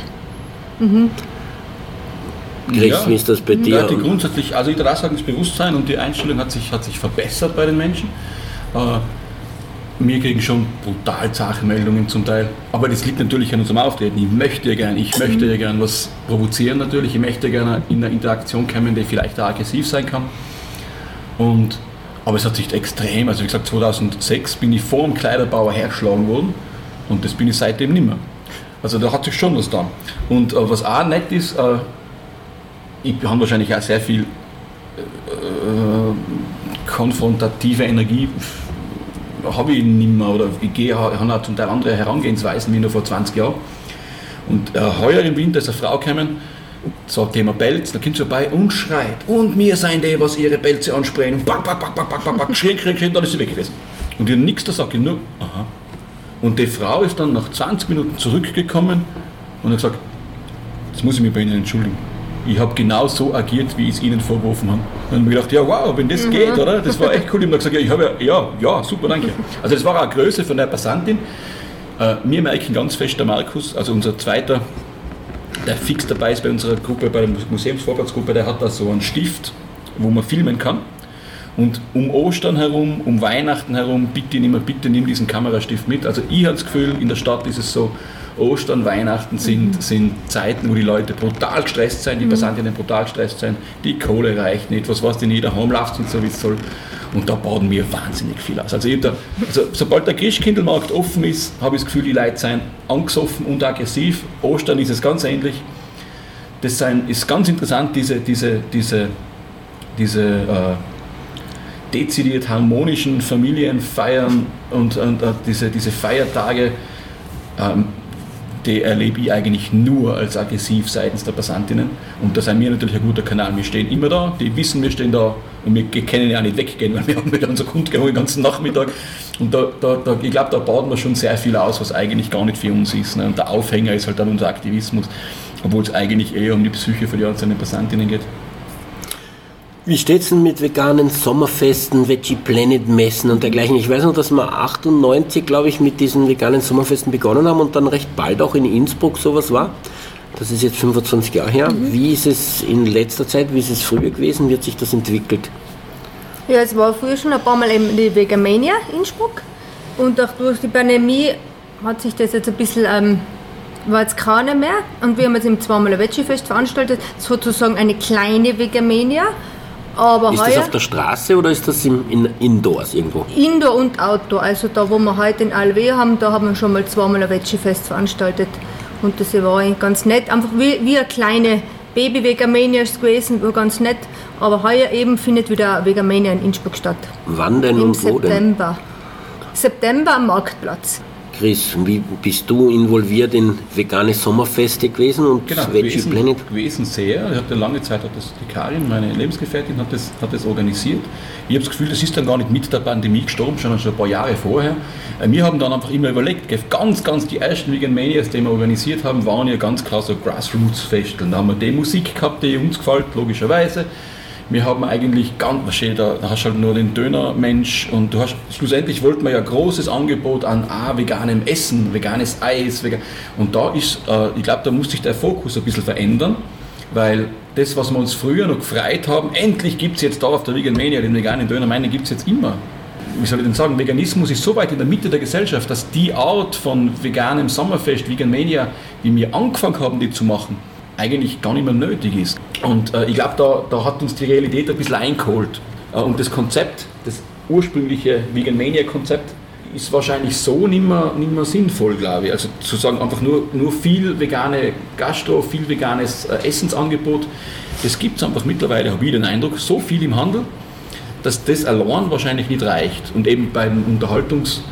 Chris, wie ist das bei dir? Ja, die grundsätzlich, also ich würde auch sagen, das Bewusstsein und die Einstellung hat sich, hat sich verbessert bei den Menschen. Äh, wir kriegen schon brutal Sachmeldungen zum Teil, aber das liegt natürlich an unserem Auftreten. Ich möchte ja gern, ich möchte ja gern was provozieren natürlich, ich möchte gerne in eine Interaktion kommen, die vielleicht auch aggressiv sein kann. Und, aber es hat sich extrem, also wie gesagt 2006 bin ich vor dem Kleiderbauer hergeschlagen worden und das bin ich seitdem nicht mehr. Also da hat sich schon was da. Und äh, was auch nett ist, äh, ich habe wahrscheinlich auch sehr viel äh, konfrontative Energie, habe ich nicht mehr oder ich gehe, auch zum Teil andere Herangehensweisen wie noch vor 20 Jahren. Und äh, heuer im Winter ist eine Frau gekommen, sagt Thema Pelz, da kommt sie vorbei und schreit. Und mir seien die, was ihre Pelze ansprechen. Und back, back, back, back, back, back, back, schrien, schrien, schrien, dann ist sie weg gewesen. Und habe nichts da ich nur, aha. Und die Frau ist dann nach 20 Minuten zurückgekommen und hat gesagt, jetzt muss ich mich bei Ihnen entschuldigen. Ich habe genau so agiert, wie ich es Ihnen vorgeworfen habe. Und dann habe ich gedacht, ja wow, wenn das geht, oder? Das war echt cool. Ich habe gesagt, ja, ich habe ja, ja, super, danke. Also das war auch eine Größe von der Passantin. Äh, wir merken ganz fest, der Markus, also unser zweiter, der fix dabei ist bei unserer Gruppe, bei der Museumsvorwärtsgruppe, der hat da so einen Stift, wo man filmen kann. Und um Ostern herum, um Weihnachten herum, bitte nimm, bitte nimm diesen Kamerastift mit. Also ich habe das Gefühl, in der Stadt ist es so, Ostern, Weihnachten sind, sind Zeiten, wo die Leute brutal gestresst sind, die Passantinnen brutal gestresst sind, die Kohle reicht nicht, was weiß ich nicht, daheim läuft nicht so, wie es soll. Und da bauen wir wahnsinnig viel aus. Also, da, also sobald der Christkindlmarkt offen ist, habe ich das Gefühl, die Leute sind angesoffen und aggressiv. Ostern ist es ganz ähnlich. Das sind, ist ganz interessant, diese, diese, diese, diese äh, dezidiert harmonischen Familienfeiern und, und, diese, diese Feiertage, ähm, die erlebe ich eigentlich nur als aggressiv seitens der Passantinnen. Und da sind wir natürlich ein guter Kanal. Wir stehen immer da, die wissen, wir stehen da und wir können ja auch nicht weggehen, weil wir haben wieder unser Kundgebung den ganzen Nachmittag. Und da, da, da ich glaube, da bauen wir schon sehr viel aus, was eigentlich gar nicht für uns ist. Ne? Und der Aufhänger ist halt dann unser Aktivismus, obwohl es eigentlich eher um die Psyche für die einzelnen Passantinnen geht. Wie steht es denn mit veganen Sommerfesten, Veggie Planet Messen und dergleichen? Ich weiß noch, dass wir 98, glaube ich, mit diesen veganen Sommerfesten begonnen haben und dann recht bald auch in Innsbruck sowas war. Das ist jetzt 25 Jahre her. Mhm. Wie ist es in letzter Zeit, wie ist es früher gewesen? Wie hat sich das entwickelt? Ja, es war früher schon ein paar Mal eben die Vegamania Innsbruck und auch durch die Pandemie hat sich das jetzt ein bisschen ähm, war jetzt keine mehr und wir haben jetzt im zweimal ein Veggie-Fest veranstaltet, sozusagen eine kleine Vegamania aber ist heuer, das auf der Straße oder ist das im, in Indoors irgendwo? Indoor und Outdoor. Also da, wo wir heute in Alwe haben, da haben wir schon mal zweimal ein Veggie-Fest veranstaltet. Und das war ganz nett. Einfach wie, wie eine kleine Baby-Vegamania gewesen, war ganz nett. Aber heuer eben findet wieder Vegamania in Innsbruck statt. Wann denn Im und wo denn? September. September am Marktplatz. Chris, wie bist du involviert in vegane Sommerfeste gewesen und genau, Veggie gewesen, Planet? gewesen sehr. Ich hatte lange Zeit, hat das die Karin, meine Lebensgefährtin, hat das, hat das organisiert. Ich habe das Gefühl, das ist dann gar nicht mit der Pandemie gestorben, sondern schon ein paar Jahre vorher. Äh, wir haben dann einfach immer überlegt, ganz, ganz die ersten Vegan Manias, die wir organisiert haben, waren ja ganz klar so Grassroots-Festeln. Da haben wir die Musik gehabt, die uns gefällt, logischerweise wir haben eigentlich ganz, was da, hast halt nur den Dönermensch und du hast, schlussendlich wollten wir ja großes Angebot an ah, veganem Essen, veganes Eis, vegan, und da ist, äh, ich glaube, da muss sich der Fokus ein bisschen verändern, weil das, was wir uns früher noch gefreut haben, endlich gibt es jetzt da auf der Vegan Mania den veganen Döner, meine gibt es jetzt immer. Wie soll ich denn sagen, Veganismus ist so weit in der Mitte der Gesellschaft, dass die Art von veganem Sommerfest, Vegan Mania, wie wir angefangen haben, die zu machen, eigentlich gar nicht mehr nötig ist. Und äh, ich glaube, da, da hat uns die Realität ein bisschen eingeholt. Äh, und das Konzept, das ursprüngliche Vegan Mania-Konzept, ist wahrscheinlich so nicht mehr, nicht mehr sinnvoll, glaube ich. Also zu sagen, einfach nur, nur viel vegane Gastro, viel veganes äh, Essensangebot, das gibt es einfach mittlerweile, habe ich den Eindruck, so viel im Handel, dass das allein wahrscheinlich nicht reicht. Und eben beim, Unterhaltungs,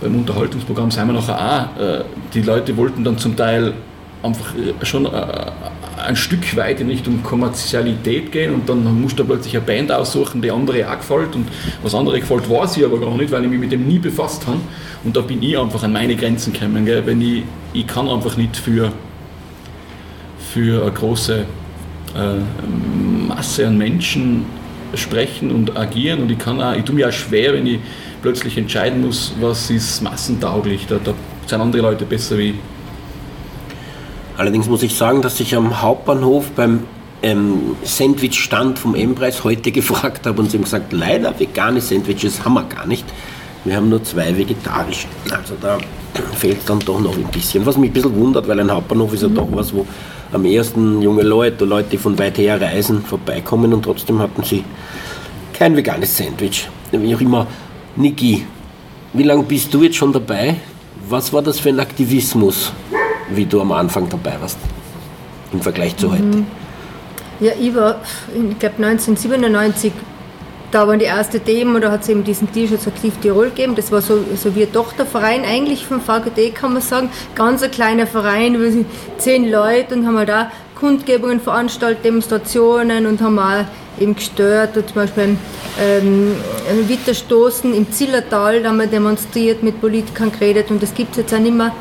beim Unterhaltungsprogramm sagen wir nachher auch, äh, die Leute wollten dann zum Teil einfach äh, schon äh, ein Stück weit in Richtung Kommerzialität gehen und dann musst du plötzlich eine Band aussuchen, die andere auch gefällt und was andere gefällt, weiß ich aber gar nicht, weil ich mich mit dem nie befasst habe und da bin ich einfach an meine Grenzen gekommen, gell? wenn ich, ich kann einfach nicht für, für eine große äh, Masse an Menschen sprechen und agieren und ich kann auch, ich tue mir auch schwer, wenn ich plötzlich entscheiden muss, was ist massentauglich, da, da sind andere Leute besser wie Allerdings muss ich sagen, dass ich am Hauptbahnhof beim ähm, Sandwich-Stand vom M-Preis heute gefragt habe und sie haben gesagt, leider vegane Sandwiches haben wir gar nicht. Wir haben nur zwei vegetarische. Also da fehlt dann doch noch ein bisschen. Was mich ein bisschen wundert, weil ein Hauptbahnhof ist ja doch was, wo am ersten junge Leute, Leute, die von weit her reisen, vorbeikommen und trotzdem hatten sie kein veganes Sandwich. Wie auch immer. Niki, wie lange bist du jetzt schon dabei? Was war das für ein Aktivismus? Wie du am Anfang dabei warst, im Vergleich zu mhm. heute? Ja, ich war, ich glaube 1997, da war die erste Demo, da hat es eben diesen T-Shirts Aktiv Tirol gegeben. Das war so, so wie ein Tochterverein eigentlich vom VGD, kann man sagen. Ganz ein kleiner Verein, wir sind zehn Leute und haben halt auch Kundgebungen veranstaltet, Demonstrationen und haben auch eben gestört. zum Beispiel ähm, Witterstoßen im Zillertal, da haben wir demonstriert, mit Politikern geredet und das gibt es jetzt auch nicht mehr.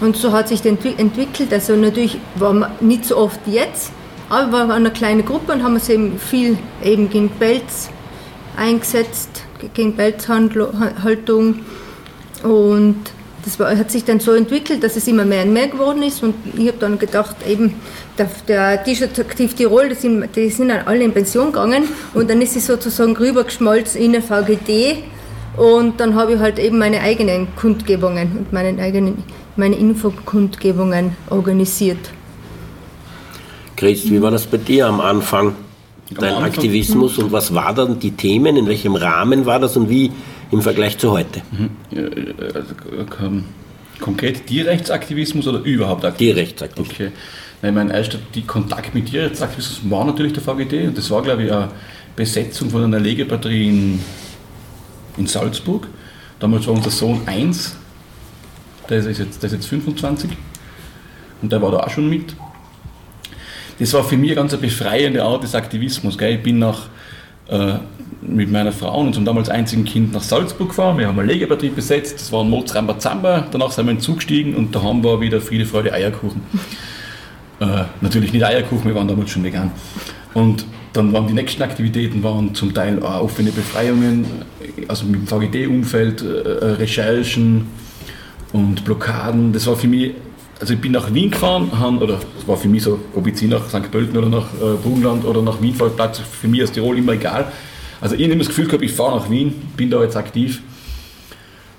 Und so hat sich das entwickelt. Also natürlich waren wir nicht so oft jetzt, aber wir waren eine kleine Gruppe und haben uns eben viel eben gegen Pelz eingesetzt, gegen Pelzhaltung. Und das war, hat sich dann so entwickelt, dass es immer mehr und mehr geworden ist. Und ich habe dann gedacht, eben, der, der T-Shirt Aktiv Tirol, die sind, die sind dann alle in Pension gegangen. Und dann ist sie sozusagen rübergeschmolzen in eine VGD. Und dann habe ich halt eben meine eigenen Kundgebungen und meinen eigenen meine Infokundgebungen organisiert. Chris, wie war das bei dir am Anfang? Dein Anfang, Aktivismus und was waren dann die Themen? In welchem Rahmen war das und wie im Vergleich zu heute? Mhm. Also, konkret Tierrechtsaktivismus oder überhaupt Aktivismus? Tierrechtsaktivismus. Okay. Nein, mein erster die Kontakt mit Tierrechtsaktivismus war natürlich der VGD und das war, glaube ich, eine Besetzung von einer Legebatterie in, in Salzburg. Damals war unser Sohn 1 der ist jetzt, der ist jetzt 25. und der war da auch schon mit. Das war für mich ganz eine befreiende Art des Aktivismus. Gell? Ich bin nach, äh, mit meiner Frau und unserem damals einzigen Kind nach Salzburg gefahren. Wir haben einen Legebetrieb besetzt, das war ein Mozrambazamba. Danach sind wir in den Zug gestiegen und da haben wir wieder Friede, Freude, Eierkuchen. äh, natürlich nicht Eierkuchen, wir waren damals schon vegan. Und dann waren die nächsten Aktivitäten waren zum Teil äh, offene Befreiungen, also mit dem VGD-Umfeld, äh, Recherchen und Blockaden. Das war für mich, also ich bin nach Wien gefahren, oder es war für mich so, ob ich nach St. Pölten oder nach äh, Burgenland oder nach Wien fahre, Platz für mich aus Tirol immer egal. Also ich habe das Gefühl gehabt, ich fahre nach Wien, bin da jetzt aktiv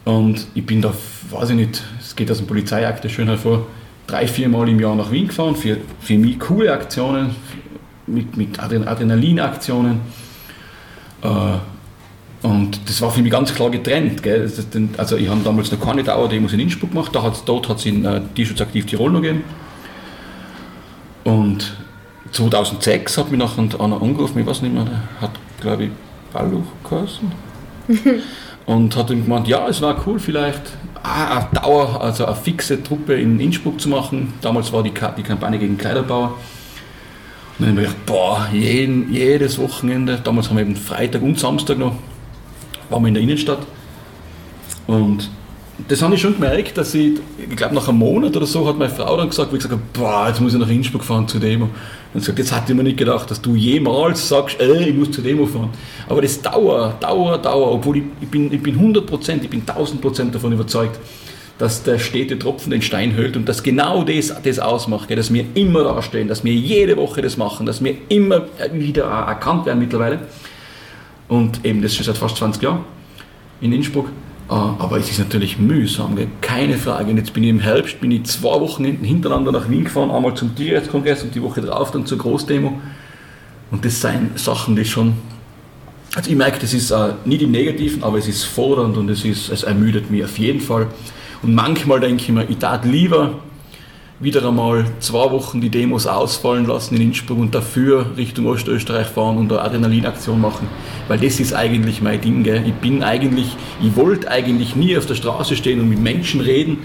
und ich bin da, weiß ich nicht, es geht aus dem Polizeiakte schön hervor, drei, vier Mal im Jahr nach Wien gefahren für, für mich coole Aktionen, mit, mit Adrenalinaktionen. Äh, und das war für mich ganz klar getrennt. Gell? Also ich habe damals noch keine Dauerdemos in Innsbruck gemacht, da hat's, dort hat es in äh, Tierschutz aktiv Tirol noch gegeben. Und 2006 hat mich nachher einer angerufen, ich weiß nicht mehr, hat glaube ich Balluch geheißen. und hat ihm gemeint, ja, es war cool vielleicht eine Dauer, also eine fixe Truppe in Innsbruck zu machen. Damals war die, die Kampagne gegen Kleiderbauer. Und dann habe ich gedacht, boah, jeden, jedes Wochenende, damals haben wir eben Freitag und Samstag noch, waren wir in der Innenstadt. Und das habe ich schon gemerkt, dass ich, ich glaube nach einem Monat oder so hat meine Frau dann gesagt, wie gesagt boah, jetzt muss ich nach Innsbruck fahren zur Demo. Und gesagt, jetzt hatte ich mir nicht gedacht, dass du jemals sagst, äh, ich muss zur Demo fahren. Aber das dauert, dauert, dauert, obwohl ich, ich bin, ich bin 100 Prozent, ich bin 1000 Prozent davon überzeugt, dass der stete Tropfen den Stein höhlt und dass genau das, das ausmacht, dass wir immer da stehen, dass wir jede Woche das machen, dass wir immer wieder erkannt werden mittlerweile. Und eben das schon seit fast 20 Jahren in Innsbruck. Äh, aber es ist natürlich mühsam, keine Frage. Und jetzt bin ich im Herbst, bin ich zwei Wochen hintereinander nach Wien gefahren, einmal zum Tierrechtskongress und die Woche drauf dann zur Großdemo. Und das sind Sachen, die schon also ich merke, das ist äh, nicht im Negativen, aber es ist fordernd und es, ist, es ermüdet mich auf jeden Fall. Und manchmal denke ich mir, ich tat lieber wieder einmal zwei Wochen die Demos ausfallen lassen in Innsbruck und dafür Richtung Ostösterreich fahren und eine Adrenalinaktion machen. Weil das ist eigentlich mein Ding. Gell. Ich bin eigentlich, ich wollte eigentlich nie auf der Straße stehen und mit Menschen reden.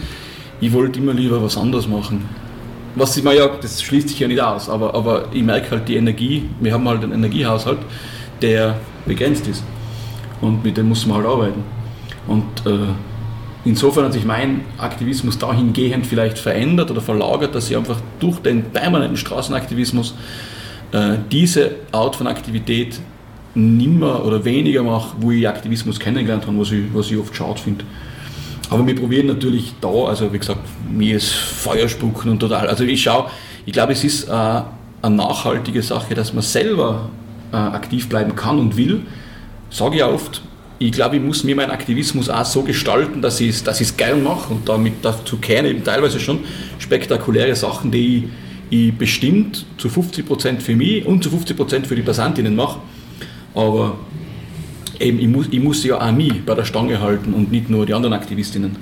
Ich wollte immer lieber was anderes machen. Was ich mir ja, das schließt sich ja nicht aus, aber, aber ich merke halt die Energie, wir haben halt einen Energiehaushalt, der begrenzt ist. Und mit dem muss man halt arbeiten. Und äh, Insofern hat sich mein Aktivismus dahingehend vielleicht verändert oder verlagert, dass ich einfach durch den permanenten Straßenaktivismus äh, diese Art von Aktivität nimmer oder weniger mache, wo ich Aktivismus kennengelernt habe, was ich, was ich oft schade finde. Aber wir probieren natürlich da, also wie gesagt, mir ist Feuerspucken und total. Also ich schaue, ich glaube, es ist äh, eine nachhaltige Sache, dass man selber äh, aktiv bleiben kann und will. Sage ich ja oft, ich glaube, ich muss mir meinen Aktivismus auch so gestalten, dass ich es dass gern mache und damit dazu kehren eben teilweise schon spektakuläre Sachen, die ich, ich bestimmt zu 50% für mich und zu 50% für die Passantinnen mache. Aber eben, ich muss, ich muss ja auch mich bei der Stange halten und nicht nur die anderen Aktivistinnen.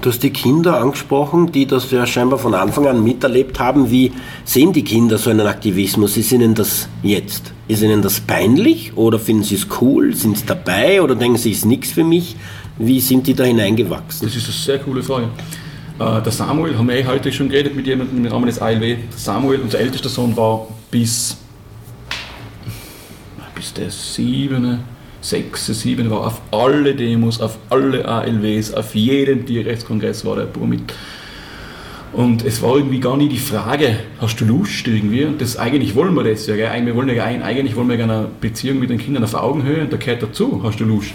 Du hast die Kinder angesprochen, die das ja scheinbar von Anfang an miterlebt haben. Wie sehen die Kinder so einen Aktivismus? Ist ihnen das jetzt? Ist ihnen das peinlich oder finden sie es cool? Sind sie dabei oder denken sie, es ist nichts für mich? Wie sind die da hineingewachsen? Das ist eine sehr coole Frage. Äh, der Samuel, haben wir eh heute schon geredet mit jemandem im Rahmen des ALW. Samuel, unser ältester Sohn, war bis, bis der siebene sechs, sieben war auf alle Demos, auf alle ALWs, auf jedem Tierrechtskongress war der Bur mit. Und es war irgendwie gar nicht die Frage, hast du Lust irgendwie? Und das, eigentlich wollen wir das ja, gell? Wir wollen ja eigentlich wollen wir eine Beziehung mit den Kindern auf Augenhöhe und da gehört dazu, hast du Lust?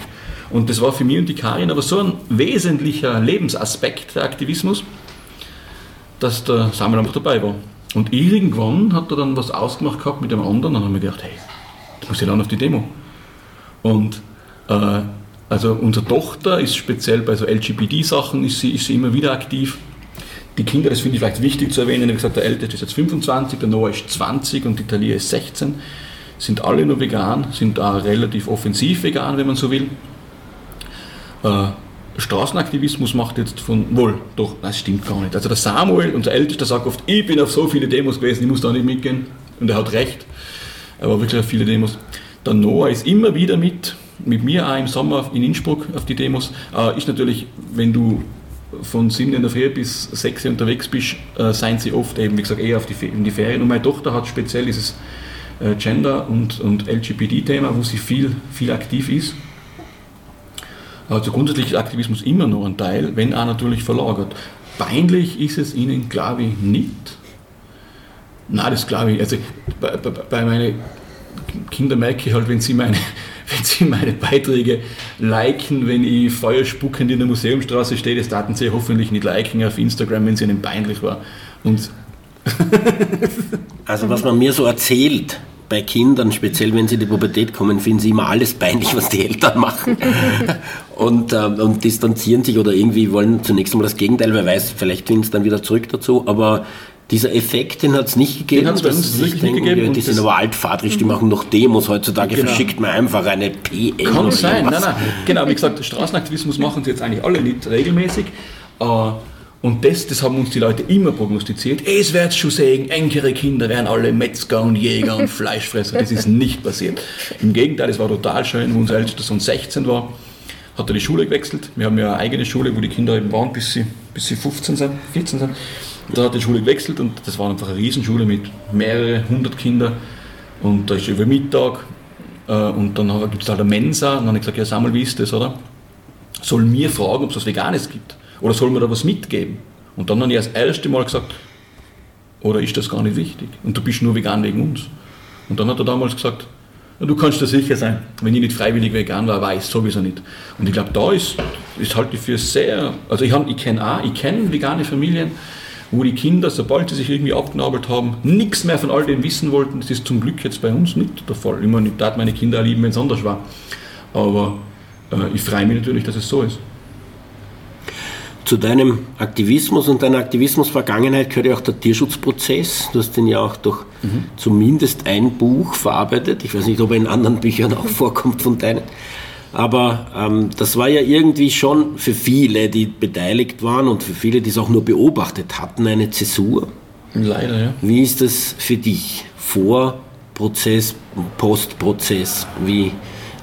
Und das war für mich und die Karin aber so ein wesentlicher Lebensaspekt der Aktivismus, dass der Samuel einfach dabei war. Und irgendwann hat er dann was ausgemacht gehabt mit dem anderen und dann haben wir gedacht, hey, ich muss ja dann auf die Demo. Und äh, also unsere Tochter ist speziell bei so LGBT-Sachen ist sie, ist sie immer wieder aktiv. Die Kinder, das finde ich vielleicht wichtig zu erwähnen, ich gesagt, der Älteste ist jetzt 25, der Noah ist 20 und die Talia ist 16, sind alle nur vegan, sind da relativ offensiv vegan, wenn man so will. Äh, Straßenaktivismus macht jetzt von, wohl, doch, das stimmt gar nicht. Also der Samuel, unser Ältester, sagt oft, ich bin auf so viele Demos gewesen, ich muss da nicht mitgehen. Und er hat recht. Er war wirklich auf viele Demos. Der Noah ist immer wieder mit, mit mir auch im Sommer in Innsbruck auf die Demos. Äh, ist natürlich, wenn du von 7 in der Früh bis 6 Uhr unterwegs bist, äh, seien sie oft eben, wie gesagt, eher auf die, in die Ferien. Und meine Tochter hat speziell dieses äh, Gender- und, und LGBT-Thema, wo sie viel, viel aktiv ist. Also grundsätzlich ist Aktivismus immer noch ein Teil, wenn auch natürlich verlagert. Peinlich ist es ihnen, glaube ich, nicht. Nein, das glaube ich. Also bei, bei, bei meinen Kindern merke ich halt, wenn sie meine, wenn sie meine Beiträge liken, wenn ich feuerspuckend in der Museumstraße stehe, das daten sie hoffentlich nicht liken auf Instagram, wenn es ihnen peinlich war. Und also was man mir so erzählt, bei Kindern, speziell wenn sie in die Pubertät kommen, finden sie immer alles peinlich, was die Eltern machen. und, äh, und distanzieren sich oder irgendwie wollen zunächst einmal das Gegenteil, wer weiß, vielleicht finden sie dann wieder zurück dazu. Aber dieser Effekt, den hat es nicht gegeben. Den hat es bei uns wirklich nicht gegeben. Die sind aber altvaterisch, die machen noch Demos. Heutzutage genau. verschickt man einfach eine PM. Kann sein, nein, nein. Genau, wie gesagt, Straßenaktivismus machen sie jetzt eigentlich alle nicht regelmäßig. Äh, und das, das haben uns die Leute immer prognostiziert. Es wird schon sehen, engere Kinder werden alle Metzger und Jäger und Fleischfresser. Das ist nicht passiert. Im Gegenteil, es war total schön, wo unser ältester Sohn 16 war, hat er die Schule gewechselt. Wir haben ja eine eigene Schule, wo die Kinder eben waren, bis sie, bis sie 15 sind, 14 sind. Da hat die Schule gewechselt und das war einfach eine Riesenschule mit mehreren hundert Kindern. Und da ist über Mittag äh, und dann gibt es halt eine Mensa. Und dann habe ich gesagt, ja, sag mal, wie ist das, oder? Soll mir fragen, ob es was Veganes gibt? Oder soll man da was mitgeben? Und dann habe ich das erste Mal gesagt, oder ist das gar nicht wichtig? Und du bist nur vegan wegen uns. Und dann hat er damals gesagt, du kannst dir sicher sein, wenn ich nicht freiwillig vegan war, weiß ich sowieso nicht. Und ich glaube, da ist, ist halt für sehr, also ich, ich kenne auch, ich kenne vegane Familien, wo die Kinder, sobald sie sich irgendwie abgenabelt haben, nichts mehr von all dem wissen wollten. Das ist zum Glück jetzt bei uns nicht der Fall. Ich meine, ich darf meine Kinder lieben, wenn es anders war. Aber äh, ich freue mich natürlich, dass es so ist. Zu deinem Aktivismus und deiner Aktivismusvergangenheit gehört ja auch der Tierschutzprozess. Du hast den ja auch durch mhm. zumindest ein Buch verarbeitet. Ich weiß nicht, ob er in anderen Büchern auch vorkommt von deinen. Aber ähm, das war ja irgendwie schon für viele, die beteiligt waren und für viele, die es auch nur beobachtet hatten, eine Zäsur. Leider, ja. Wie ist das für dich? Vor Prozess, Postprozess? Wie,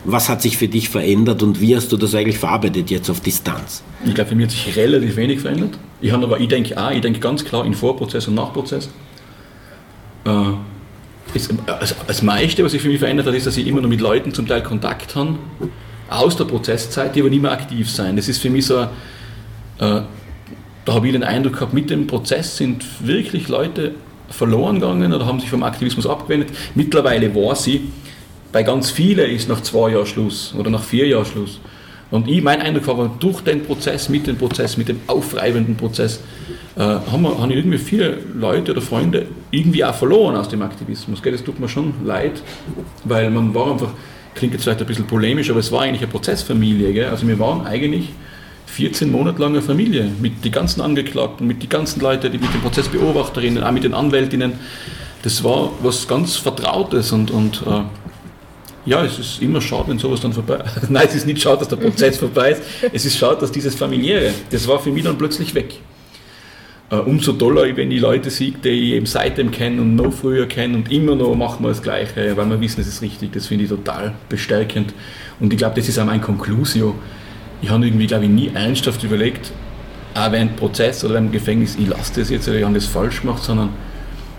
was hat sich für dich verändert und wie hast du das eigentlich verarbeitet jetzt auf Distanz? Ich glaube, für mich hat sich relativ wenig verändert. Ich habe aber, ich denke auch, ich denke ganz klar in Vorprozess und Nachprozess. Äh, ist, also das meiste, was sich für mich verändert hat, ist, dass ich immer noch mit Leuten zum Teil Kontakt habe, aus der Prozesszeit, die aber nicht mehr aktiv sein. Das ist für mich so, äh, da habe ich den Eindruck gehabt, mit dem Prozess sind wirklich Leute verloren gegangen oder haben sich vom Aktivismus abgewendet. Mittlerweile war sie, bei ganz vielen ist nach zwei Jahren Schluss oder nach vier Jahren Schluss. Und ich, mein Eindruck war, durch den Prozess, mit dem Prozess, mit dem aufreibenden Prozess, äh, haben, wir, haben irgendwie viele Leute oder Freunde irgendwie auch verloren aus dem Aktivismus. Gell? Das tut mir schon leid, weil man war einfach, klingt jetzt vielleicht ein bisschen polemisch, aber es war eigentlich eine Prozessfamilie. Gell? Also wir waren eigentlich 14 Monate lang eine Familie mit den ganzen Angeklagten, mit den ganzen Leuten, die mit den Prozessbeobachterinnen, auch mit den Anwältinnen. Das war was ganz Vertrautes und, und äh, ja, es ist immer schade, wenn sowas dann vorbei ist. Nein, es ist nicht schade, dass der Prozess vorbei ist. Es ist schade, dass dieses Familiäre, das war für mich dann plötzlich weg. Uh, umso toller, wenn ich Leute sehe, die ich eben seitdem kenne und noch früher kenne und immer noch machen wir das Gleiche, weil wir wissen, es ist richtig. Das finde ich total bestärkend. Und ich glaube, das ist auch mein Conclusio. Ich habe irgendwie, glaube ich, nie ernsthaft überlegt, auch während Prozess oder während Gefängnis, ich lasse das jetzt oder ich habe das falsch gemacht, sondern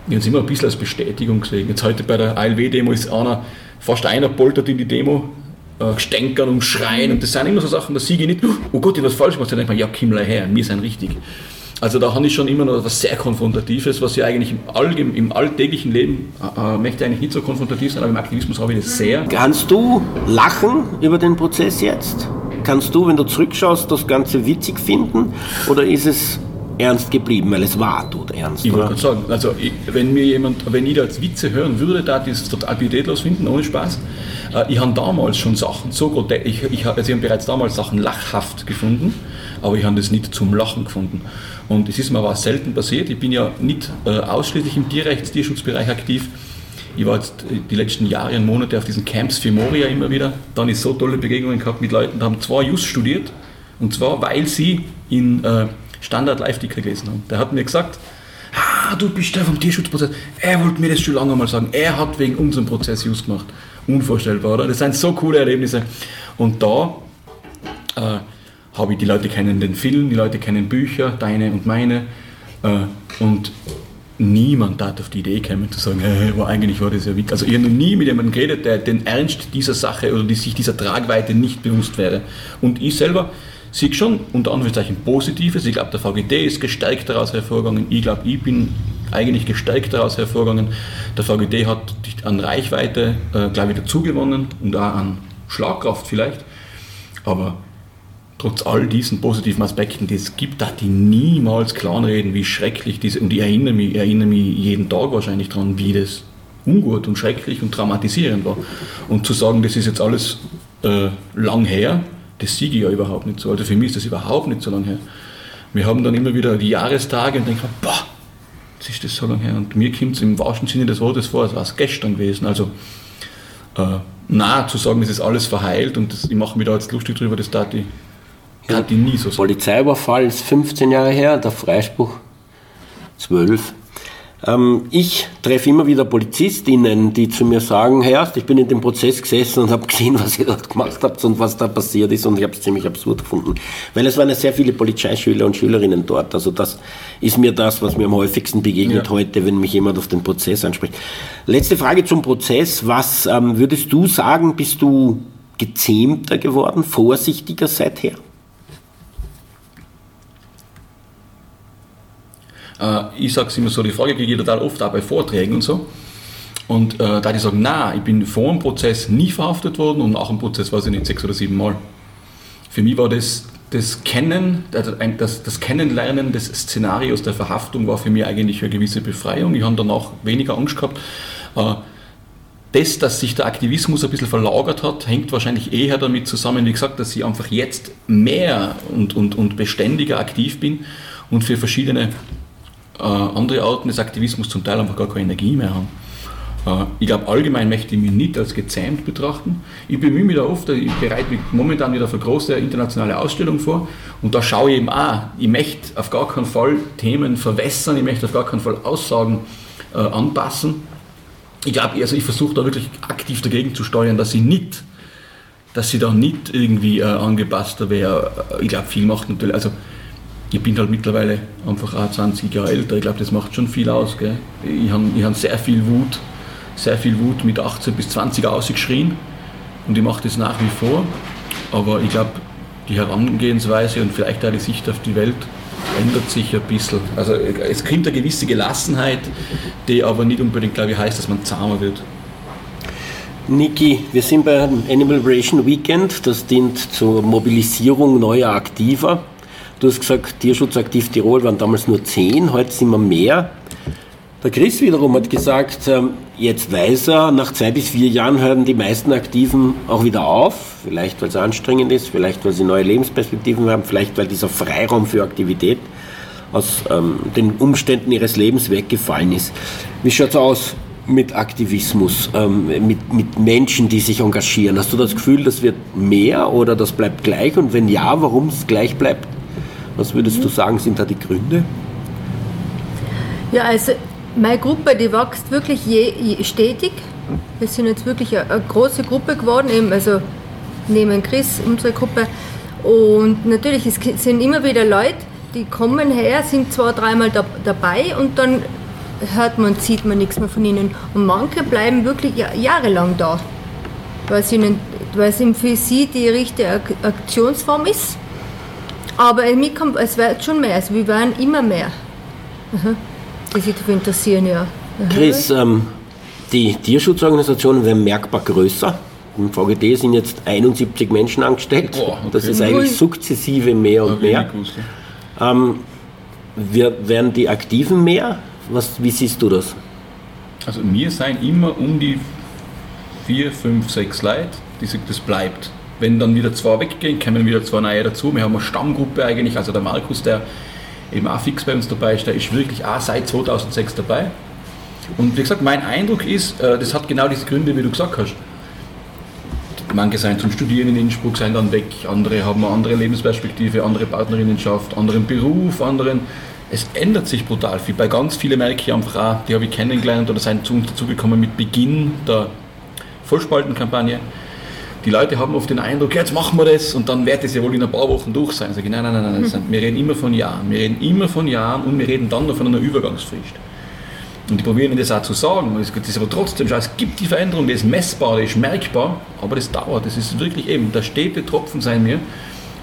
ich habe es immer ein bisschen als Bestätigung gesehen. Jetzt heute bei der ALW-Demo ist einer, fast einer poltert in die Demo, äh, stänkern und schreien und das sind immer so Sachen, da siege ich nicht, oh Gott, ich habe was falsch gemacht, dann denke ich mir, ja, Kimmler her, wir sind richtig. Also da habe ich schon immer noch etwas sehr Konfrontatives, was ja eigentlich im, All, im alltäglichen Leben äh, äh, möchte eigentlich nicht so konfrontativ sein, aber im Aktivismus habe ich das sehr. Kannst du lachen über den Prozess jetzt? Kannst du, wenn du zurückschaust, das Ganze witzig finden? Oder ist es ernst geblieben, weil es war tot ernst? Ich wollte sagen, also ich, wenn mir jemand, wenn ich da als Witze hören würde, da ich es total pietätlos finden, ohne Spaß. Äh, ich habe damals schon Sachen so grotesk, ich, ich, also ich habe bereits damals Sachen lachhaft gefunden, aber ich habe das nicht zum Lachen gefunden. Und es ist mir aber selten passiert. Ich bin ja nicht äh, ausschließlich im Tierrechts-, Tierschutzbereich aktiv. Ich war jetzt die letzten Jahre und Monate auf diesen Camps für Moria immer wieder. Dann ist so tolle Begegnungen gehabt mit Leuten, die haben zwei Just studiert. Und zwar, weil sie in äh, Standard Live-Ticker gelesen haben. Der hat mir gesagt, ah, du bist der vom Tierschutzprozess. Er wollte mir das schon lange mal sagen. Er hat wegen unserem Prozess Just gemacht. Unvorstellbar, oder? Das sind so coole Erlebnisse. Und da äh, ich, die Leute kennen den Film, die Leute kennen Bücher, deine und meine. Äh, und niemand hat auf die Idee kommen zu sagen, hey, aber eigentlich war das ja witzig. Also ich habe noch nie mit jemandem geredet, der den Ernst dieser Sache oder die sich dieser Tragweite nicht bewusst wäre. Und ich selber sehe schon unter Anführungszeichen Positives. Ich glaube, der VGD ist gestärkt daraus hervorgegangen. Ich glaube, ich bin eigentlich gestärkt daraus hervorgegangen. Der VGD hat an Reichweite, äh, glaube ich, dazugewonnen und auch an Schlagkraft vielleicht. Aber trotz all diesen positiven Aspekten, die es gibt, da die niemals kleinreden, wie schrecklich diese, und ich erinnere mich, erinnere mich jeden Tag wahrscheinlich daran, wie das ungut und schrecklich und traumatisierend war. Und zu sagen, das ist jetzt alles äh, lang her, das siege ich ja überhaupt nicht so. Also für mich ist das überhaupt nicht so lang her. Wir haben dann immer wieder die Jahrestage und denken, boah, jetzt ist das so lang her. Und mir kommt es im wahrsten Sinne des Wortes vor, als war es gestern gewesen. Also, äh, na, zu sagen, das ist alles verheilt und das, ich mache mich da jetzt lustig drüber, das tat ich hat die nie so Polizeiüberfall ist 15 Jahre her, der Freispruch 12. Ähm, ich treffe immer wieder Polizistinnen, die zu mir sagen, Herr, ich bin in dem Prozess gesessen und habe gesehen, was ihr dort gemacht habt und was da passiert ist und ich habe es ziemlich absurd gefunden. Weil es waren ja sehr viele Polizeischüler und Schülerinnen dort. Also das ist mir das, was mir am häufigsten begegnet ja. heute, wenn mich jemand auf den Prozess anspricht. Letzte Frage zum Prozess. Was ähm, würdest du sagen, bist du gezähmter geworden, vorsichtiger seither? Ich sage es immer so, die Frage kriege ich total oft auch bei Vorträgen und so. Und äh, da die sagen, na, ich bin vor dem Prozess nie verhaftet worden und nach dem Prozess weiß ich nicht sechs oder sieben Mal. Für mich war das, das Kennen, das, das Kennenlernen des Szenarios der Verhaftung war für mich eigentlich eine gewisse Befreiung. Ich habe danach weniger Angst gehabt. Äh, das, dass sich der Aktivismus ein bisschen verlagert hat, hängt wahrscheinlich eher damit zusammen, wie gesagt, dass ich einfach jetzt mehr und, und, und beständiger aktiv bin und für verschiedene äh, andere Arten des Aktivismus zum Teil einfach gar keine Energie mehr haben. Äh, ich glaube, allgemein möchte ich mich nicht als gezähmt betrachten. Ich bemühe mich da oft, ich bereite mich momentan wieder für große internationale Ausstellungen vor und da schaue ich eben auch, ich möchte auf gar keinen Fall Themen verwässern, ich möchte auf gar keinen Fall Aussagen äh, anpassen. Ich glaube, also ich versuche da wirklich aktiv dagegen zu steuern, dass sie nicht, dass sie da nicht irgendwie äh, angepasster wäre. Ich glaube, viel macht natürlich, also ich bin halt mittlerweile einfach auch 20 Jahre älter. Ich glaube, das macht schon viel aus. Gell? Ich habe ich hab sehr viel Wut, sehr viel Wut mit 18 bis 20 ausgeschrien und ich mache das nach wie vor. Aber ich glaube, die Herangehensweise und vielleicht auch die Sicht auf die Welt ändert sich ein bisschen. Also es kommt eine gewisse Gelassenheit, die aber nicht unbedingt, glaube ich, heißt, dass man zahmer wird. Niki, wir sind beim Animal Liberation Weekend. Das dient zur Mobilisierung neuer Aktiver. Du hast gesagt, Tierschutz aktiv Tirol waren damals nur zehn, heute sind wir mehr. Der Chris wiederum hat gesagt, ähm, jetzt weiß er, nach zwei bis vier Jahren hören die meisten Aktiven auch wieder auf. Vielleicht, weil es anstrengend ist, vielleicht, weil sie neue Lebensperspektiven haben, vielleicht, weil dieser Freiraum für Aktivität aus ähm, den Umständen ihres Lebens weggefallen ist. Wie schaut es aus mit Aktivismus, ähm, mit, mit Menschen, die sich engagieren? Hast du das Gefühl, das wird mehr oder das bleibt gleich? Und wenn ja, warum es gleich bleibt? Was würdest du sagen, sind da die Gründe? Ja, also meine Gruppe, die wächst wirklich je, je stetig. Wir sind jetzt wirklich eine, eine, große Gruppe geworden, eben, also neben Chris, unsere Gruppe. Und natürlich, es sind immer wieder Leute, die kommen her, sind zwei, dreimal da, dabei und dann hört man, sieht man nichts mehr von ihnen. Und manche bleiben wirklich jahrelang da, weil es für sie die richtige Aktionsform ist aber mir kommt, es wird schon mehr, also wir werden immer mehr. Die sich dafür interessieren, ja. Chris, ähm, die Tierschutzorganisationen werden merkbar größer. Im VGT sind jetzt 71 Menschen angestellt. Oh, okay. Das ist eigentlich sukzessive mehr und mehr. Ähm, wir, werden die Aktiven mehr? Was, wie siehst du das? Also mir seien immer um die vier, fünf, sechs Leute, die sagen, das bleibt. Wenn dann wieder zwei weggehen, kommen wieder zwei neue dazu. Wir haben eine Stammgruppe eigentlich, also der Markus, der eben auch fix bei uns dabei ist, der ist wirklich auch seit 2006 dabei. Und wie gesagt, mein Eindruck ist, äh, das hat genau diese Gründe, wie du gesagt hast. Manche sind zum Studieren in Innsbruck, sind dann weg, andere haben eine andere Lebensperspektive, andere Partnerinnenschaft, anderen Beruf, anderen. Es ändert sich brutal viel. Bei ganz vielen merke ich einfach auch, die habe ich kennengelernt oder sind zu uns dazugekommen mit Beginn der Vollspaltenkampagne die Leute haben oft den Eindruck, jetzt machen wir das und dann wird es ja wohl in ein paar Wochen durch sein. Sag ich, nein, nein, nein, nein, wir reden immer von Jahren. Wir reden immer von Jahren und wir reden dann noch von einer Übergangsfrist. Und die probieren das auch zu sagen. Es ist aber trotzdem es gibt die Veränderung, die ist messbar, die ist merkbar, aber das dauert. Das ist wirklich eben, der stete Tropfen sein wir.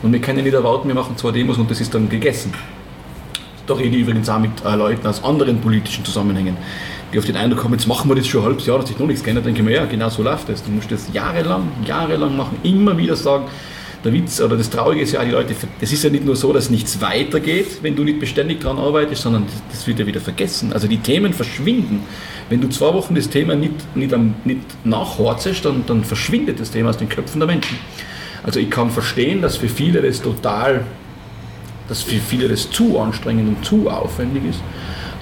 Und wir können nicht erwarten, wir machen zwei Demos und das ist dann gegessen. Da rede ich übrigens auch mit äh, Leuten aus anderen politischen Zusammenhängen, die auf den Eindruck haben, jetzt machen wir das schon ein halbes Jahr, dass sich noch nichts geändert. Dann denke ich mir, ja, genau so läuft das. Du musst das jahrelang, jahrelang machen, immer wieder sagen, der Witz oder das Traurige ist ja, die Leute, es ist ja nicht nur so, dass nichts weitergeht, wenn du nicht beständig daran arbeitest, sondern das wird ja wieder vergessen. Also die Themen verschwinden. Wenn du zwei Wochen das Thema nicht, nicht, nicht nachhorzest, dann, dann verschwindet das Thema aus den Köpfen der Menschen. Also ich kann verstehen, dass für viele das total, dass für viele das zu anstrengend und zu aufwendig ist.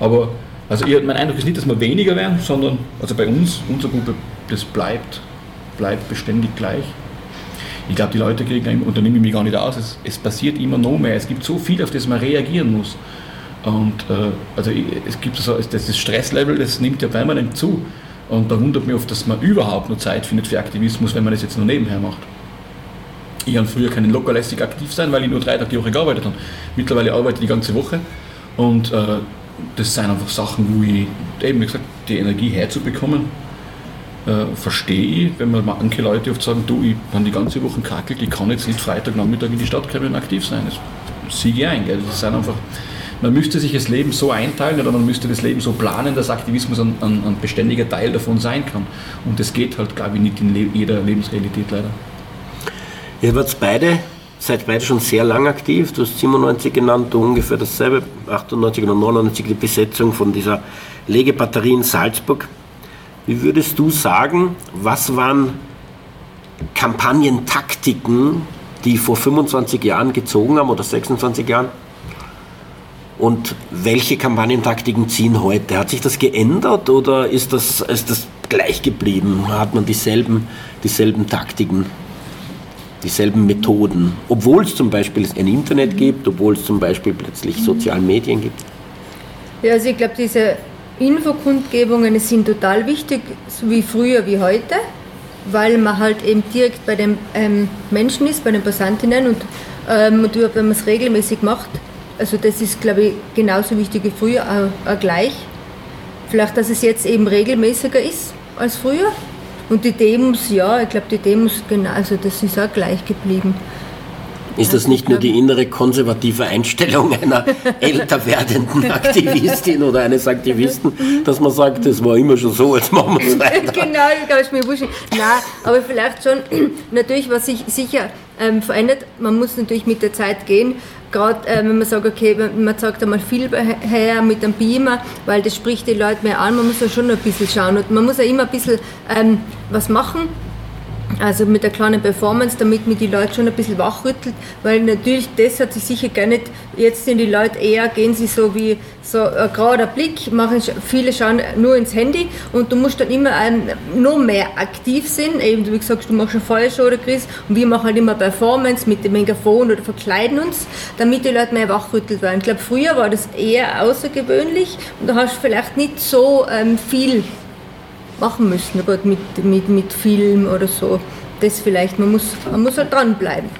Aber also ich, mein Eindruck ist nicht, dass wir weniger werden, sondern also bei uns, unsere Gruppe, das bleibt, bleibt beständig gleich. Ich glaube, die Leute kriegen, und da nehme ich mich gar nicht aus, es, es, passiert immer noch mehr. Es gibt so viel, auf das man reagieren muss. Und äh, also es gibt so, das Stresslevel, das nimmt ja permanent zu. Und da wundert mich oft, dass man überhaupt noch Zeit findet für Aktivismus, wenn man das jetzt nur nebenher macht. Ich habe früher können lockerlässig aktiv sein, weil ich nur drei Tage die Woche gearbeitet habe. Mittlerweile arbeite ich die ganze Woche. Und äh, das sind einfach Sachen, wo ich eben, wie gesagt, die Energie herzubekommen, äh, verstehe ich, wenn man manche Leute oft sagen, du, ich habe die ganze Woche kackelt, ich kann jetzt nicht Freitagnachmittag in die Stadt kommen und aktiv sein. Das siege ich ein. Gell? Das sind einfach, man müsste sich das Leben so einteilen oder man müsste das Leben so planen, dass Aktivismus ein, ein, ein beständiger Teil davon sein kann. Und das geht halt, glaube ich, nicht in jeder Lebensrealität leider. Ihr wart beide, seid beide schon sehr lang aktiv. Du hast 97 genannt, du ungefähr dasselbe, 98 oder 99 die Besetzung von dieser Legebatterie in Salzburg. Wie würdest du sagen, was waren Kampagnentaktiken, die vor 25 Jahren gezogen haben oder 26 Jahren? Und welche Kampagnentaktiken ziehen heute? Hat sich das geändert oder ist das, ist das gleich geblieben? Hat man dieselben, dieselben Taktiken, dieselben Methoden? Obwohl es zum Beispiel ein Internet gibt, obwohl es zum Beispiel plötzlich soziale Medien gibt? Ja, also ich glaube, diese Infokundgebungen sind total wichtig, so wie früher wie heute, weil man halt eben direkt bei den ähm, Menschen ist, bei den Passantinnen und, ähm, und wenn man es regelmäßig macht, also das ist, glaube ich, genauso wichtig wie früher, auch, auch gleich. Vielleicht, dass es jetzt eben regelmäßiger ist als früher. Und die Demos, ja, ich glaube, die Demos, genau, also das ist auch gleich geblieben. Ist das nicht nur die innere konservative Einstellung einer älter werdenden Aktivistin oder eines Aktivisten, dass man sagt, das war immer schon so, jetzt machen wir es weiter? genau, ich glaube, ich mir wurscht. Nein, aber vielleicht schon, natürlich, was sich sicher ähm, verändert, man muss natürlich mit der Zeit gehen. Gerade äh, wenn man sagt, okay, man sagt einmal viel her mit dem Beamer, weil das spricht die Leute mehr an, man muss ja schon ein bisschen schauen und man muss ja immer ein bisschen ähm, was machen also mit der kleinen Performance, damit mir die Leute schon ein bisschen wachrüttelt, weil natürlich das hat sich sicher gar nicht, jetzt sind die Leute eher, gehen sie so wie so ein gerader Blick, machen, viele schauen nur ins Handy und du musst dann immer ein, noch mehr aktiv sein, eben wie gesagt, du machst eine Feuershow oder Chris und wir machen halt immer Performance mit dem Megafon oder verkleiden uns, damit die Leute mehr wachrüttelt werden. Ich glaube, früher war das eher außergewöhnlich und da hast du vielleicht nicht so ähm, viel machen müssen, aber mit, mit, mit Film oder so. Das vielleicht, man muss, man muss halt dranbleiben.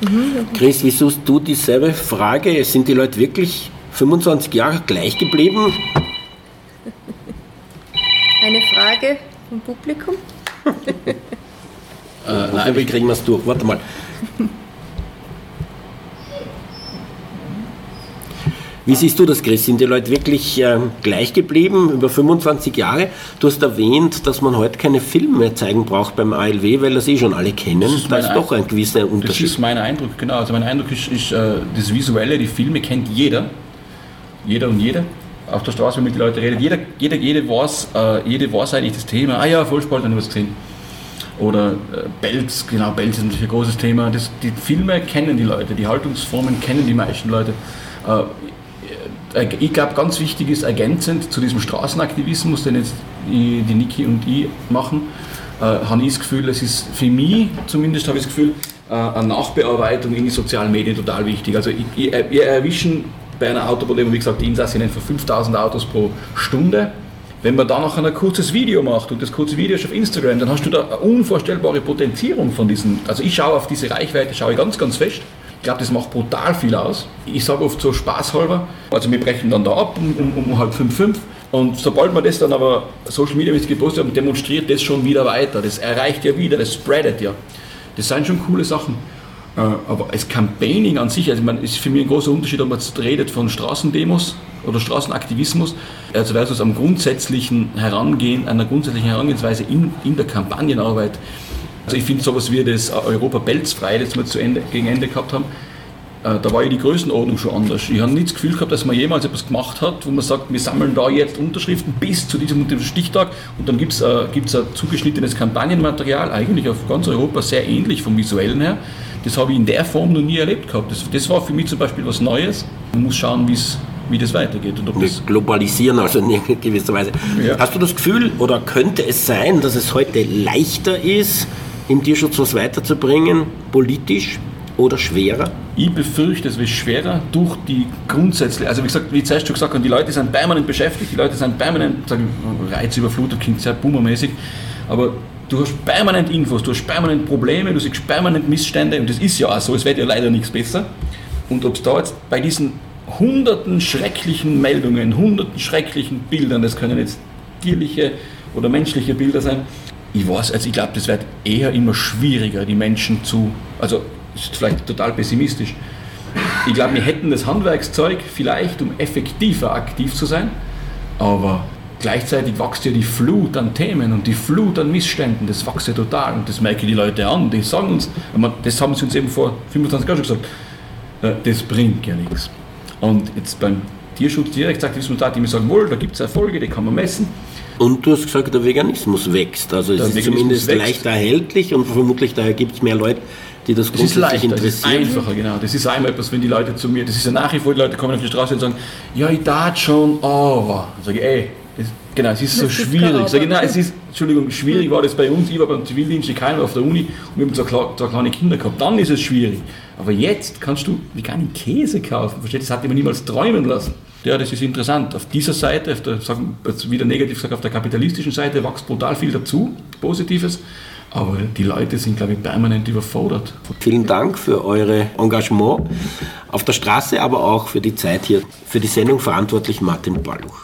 Mhm. Chris, wie suchst du dieselbe Frage? Sind die Leute wirklich 25 Jahre gleich geblieben? Eine Frage vom Publikum? äh, nein, wie kriegen wir es durch? Warte mal. Wie siehst du das, Chris? Sind die Leute wirklich äh, gleich geblieben über 25 Jahre? Du hast erwähnt, dass man heute keine Filme mehr zeigen braucht beim ALW, weil das eh schon alle kennen. Das ist da ist doch ein gewisser Unterschied. Das ist mein Eindruck, genau. Also mein Eindruck ist, ist äh, das Visuelle, die Filme kennt jeder. Jeder und jede. Auf der Straße, wenn man mit den Leuten redet. Jeder, jeder, jede, weiß, äh, jede weiß eigentlich das Thema. Ah ja, Vollspalt, wir was gesehen. Oder äh, Belz, genau, Belz ist natürlich ein großes Thema. Das, die Filme kennen die Leute, die Haltungsformen kennen die meisten Leute. Ich glaube, ganz wichtig ist ergänzend zu diesem Straßenaktivismus, den jetzt die Niki und ich machen, äh, habe ich das Gefühl, es ist für mich zumindest habe ich das Gefühl, äh, eine Nachbearbeitung in die sozialen Medien total wichtig. Also wir erwischen bei einer Autoproblem, wie gesagt, die Insassinnen für 5000 Autos pro Stunde Wenn man da noch ein kurzes Video macht und das kurze Video ist auf Instagram, dann hast du da eine unvorstellbare Potenzierung von diesen. Also ich schaue auf diese Reichweite, schaue ich ganz, ganz fest. Ich glaube, das macht brutal viel aus. Ich sage oft so spaßhalber, also wir brechen dann da ab um, um, um halb fünf, fünf. Und sobald wir das dann aber Social Media gepostet haben, demonstriert das schon wieder weiter. Das erreicht ja wieder, das spreadet ja. Das sind schon coole Sachen. Äh, aber als Campaigning an sich, also ich meine, ist für mich ein großer Unterschied, ob man jetzt redet von Straßendemos oder Straßenaktivismus, also versus am grundsätzlichen Herangehen, einer grundsätzlichen Herangehensweise in, in der Kampagnenarbeit. Also ich finde sowas wie das Europa Belzfrei, das wir zu Ende, gegen Ende gehabt haben, äh, da war ja die Größenordnung schon anders. Ich habe nicht das Gefühl gehabt, dass man jemals etwas gemacht hat, wo man sagt, wir sammeln da jetzt Unterschriften bis zu diesem Stichtag und dann gibt es äh, gibt's ein zugeschnittenes Kampagnenmaterial, eigentlich auf ganz Europa sehr ähnlich vom Visuellen her. Das habe ich in der Form noch nie erlebt gehabt. Das, das war für mich zum Beispiel was Neues. Man muss schauen, wie das weitergeht. Und das globalisieren also in gewisser Weise. Ja. Hast du das Gefühl oder könnte es sein, dass es heute leichter ist, im Tierschutz was weiterzubringen, politisch oder schwerer? Ich befürchte, es wird schwerer durch die grundsätzliche, also wie gesagt, wie zuerst schon gesagt habe, die Leute sind permanent beschäftigt, die Leute sind permanent, sagen, reizüberflutet, klingt sehr boomermäßig, aber du hast permanent Infos, du hast permanent Probleme, du siehst permanent Missstände und das ist ja auch so, es wird ja leider nichts besser. Und ob es da jetzt bei diesen hunderten schrecklichen Meldungen, hunderten schrecklichen Bildern, das können jetzt tierliche oder menschliche Bilder sein, ich weiß, also ich glaube, das wird eher immer schwieriger, die Menschen zu, also ist vielleicht total pessimistisch. Ich glaube, wir hätten das Handwerkszeug vielleicht, um effektiver aktiv zu sein, aber gleichzeitig wächst ja die Flut an Themen und die Flut an Missständen, das wächst ja total und das merken die Leute an. Die sagen uns, das haben sie uns eben vor 25 Jahren schon gesagt, äh, das bringt ja nichts. Und jetzt beim Tierschutz direkt sagt die Resultate, die sagen, wohl, da gibt es Erfolge, die kann man messen. Und du hast gesagt, der Veganismus wächst. Also es der ist Veganismus zumindest wächst. leicht erhältlich und vermutlich daher gibt es mehr Leute, die das grundsätzlich das ist leichter, interessieren. Das ist einfacher, genau. Das ist einmal etwas, wenn die Leute zu mir, das ist ja nach wie vor, die Leute kommen auf die Straße und sagen, ja, ich tat schon, aber. Dann sage ich, ey, das, genau, es ist so das schwierig. Ist sage ich, nein, es ist, Entschuldigung, schwierig war das bei uns, ich war beim Zivildienst, ich keiner auf der Uni und wir haben so, so kleine Kinder gehabt. Dann ist es schwierig. Aber jetzt kannst du veganen Käse kaufen, verstehst Das hat man niemals träumen lassen. Ja, das ist interessant. Auf dieser Seite, auf der, sagen, wieder negativ gesagt, auf der kapitalistischen Seite wächst brutal viel dazu, Positives. Aber die Leute sind, glaube ich, permanent überfordert. Vielen Dank für eure Engagement auf der Straße, aber auch für die Zeit hier. Für die Sendung verantwortlich Martin Balluch.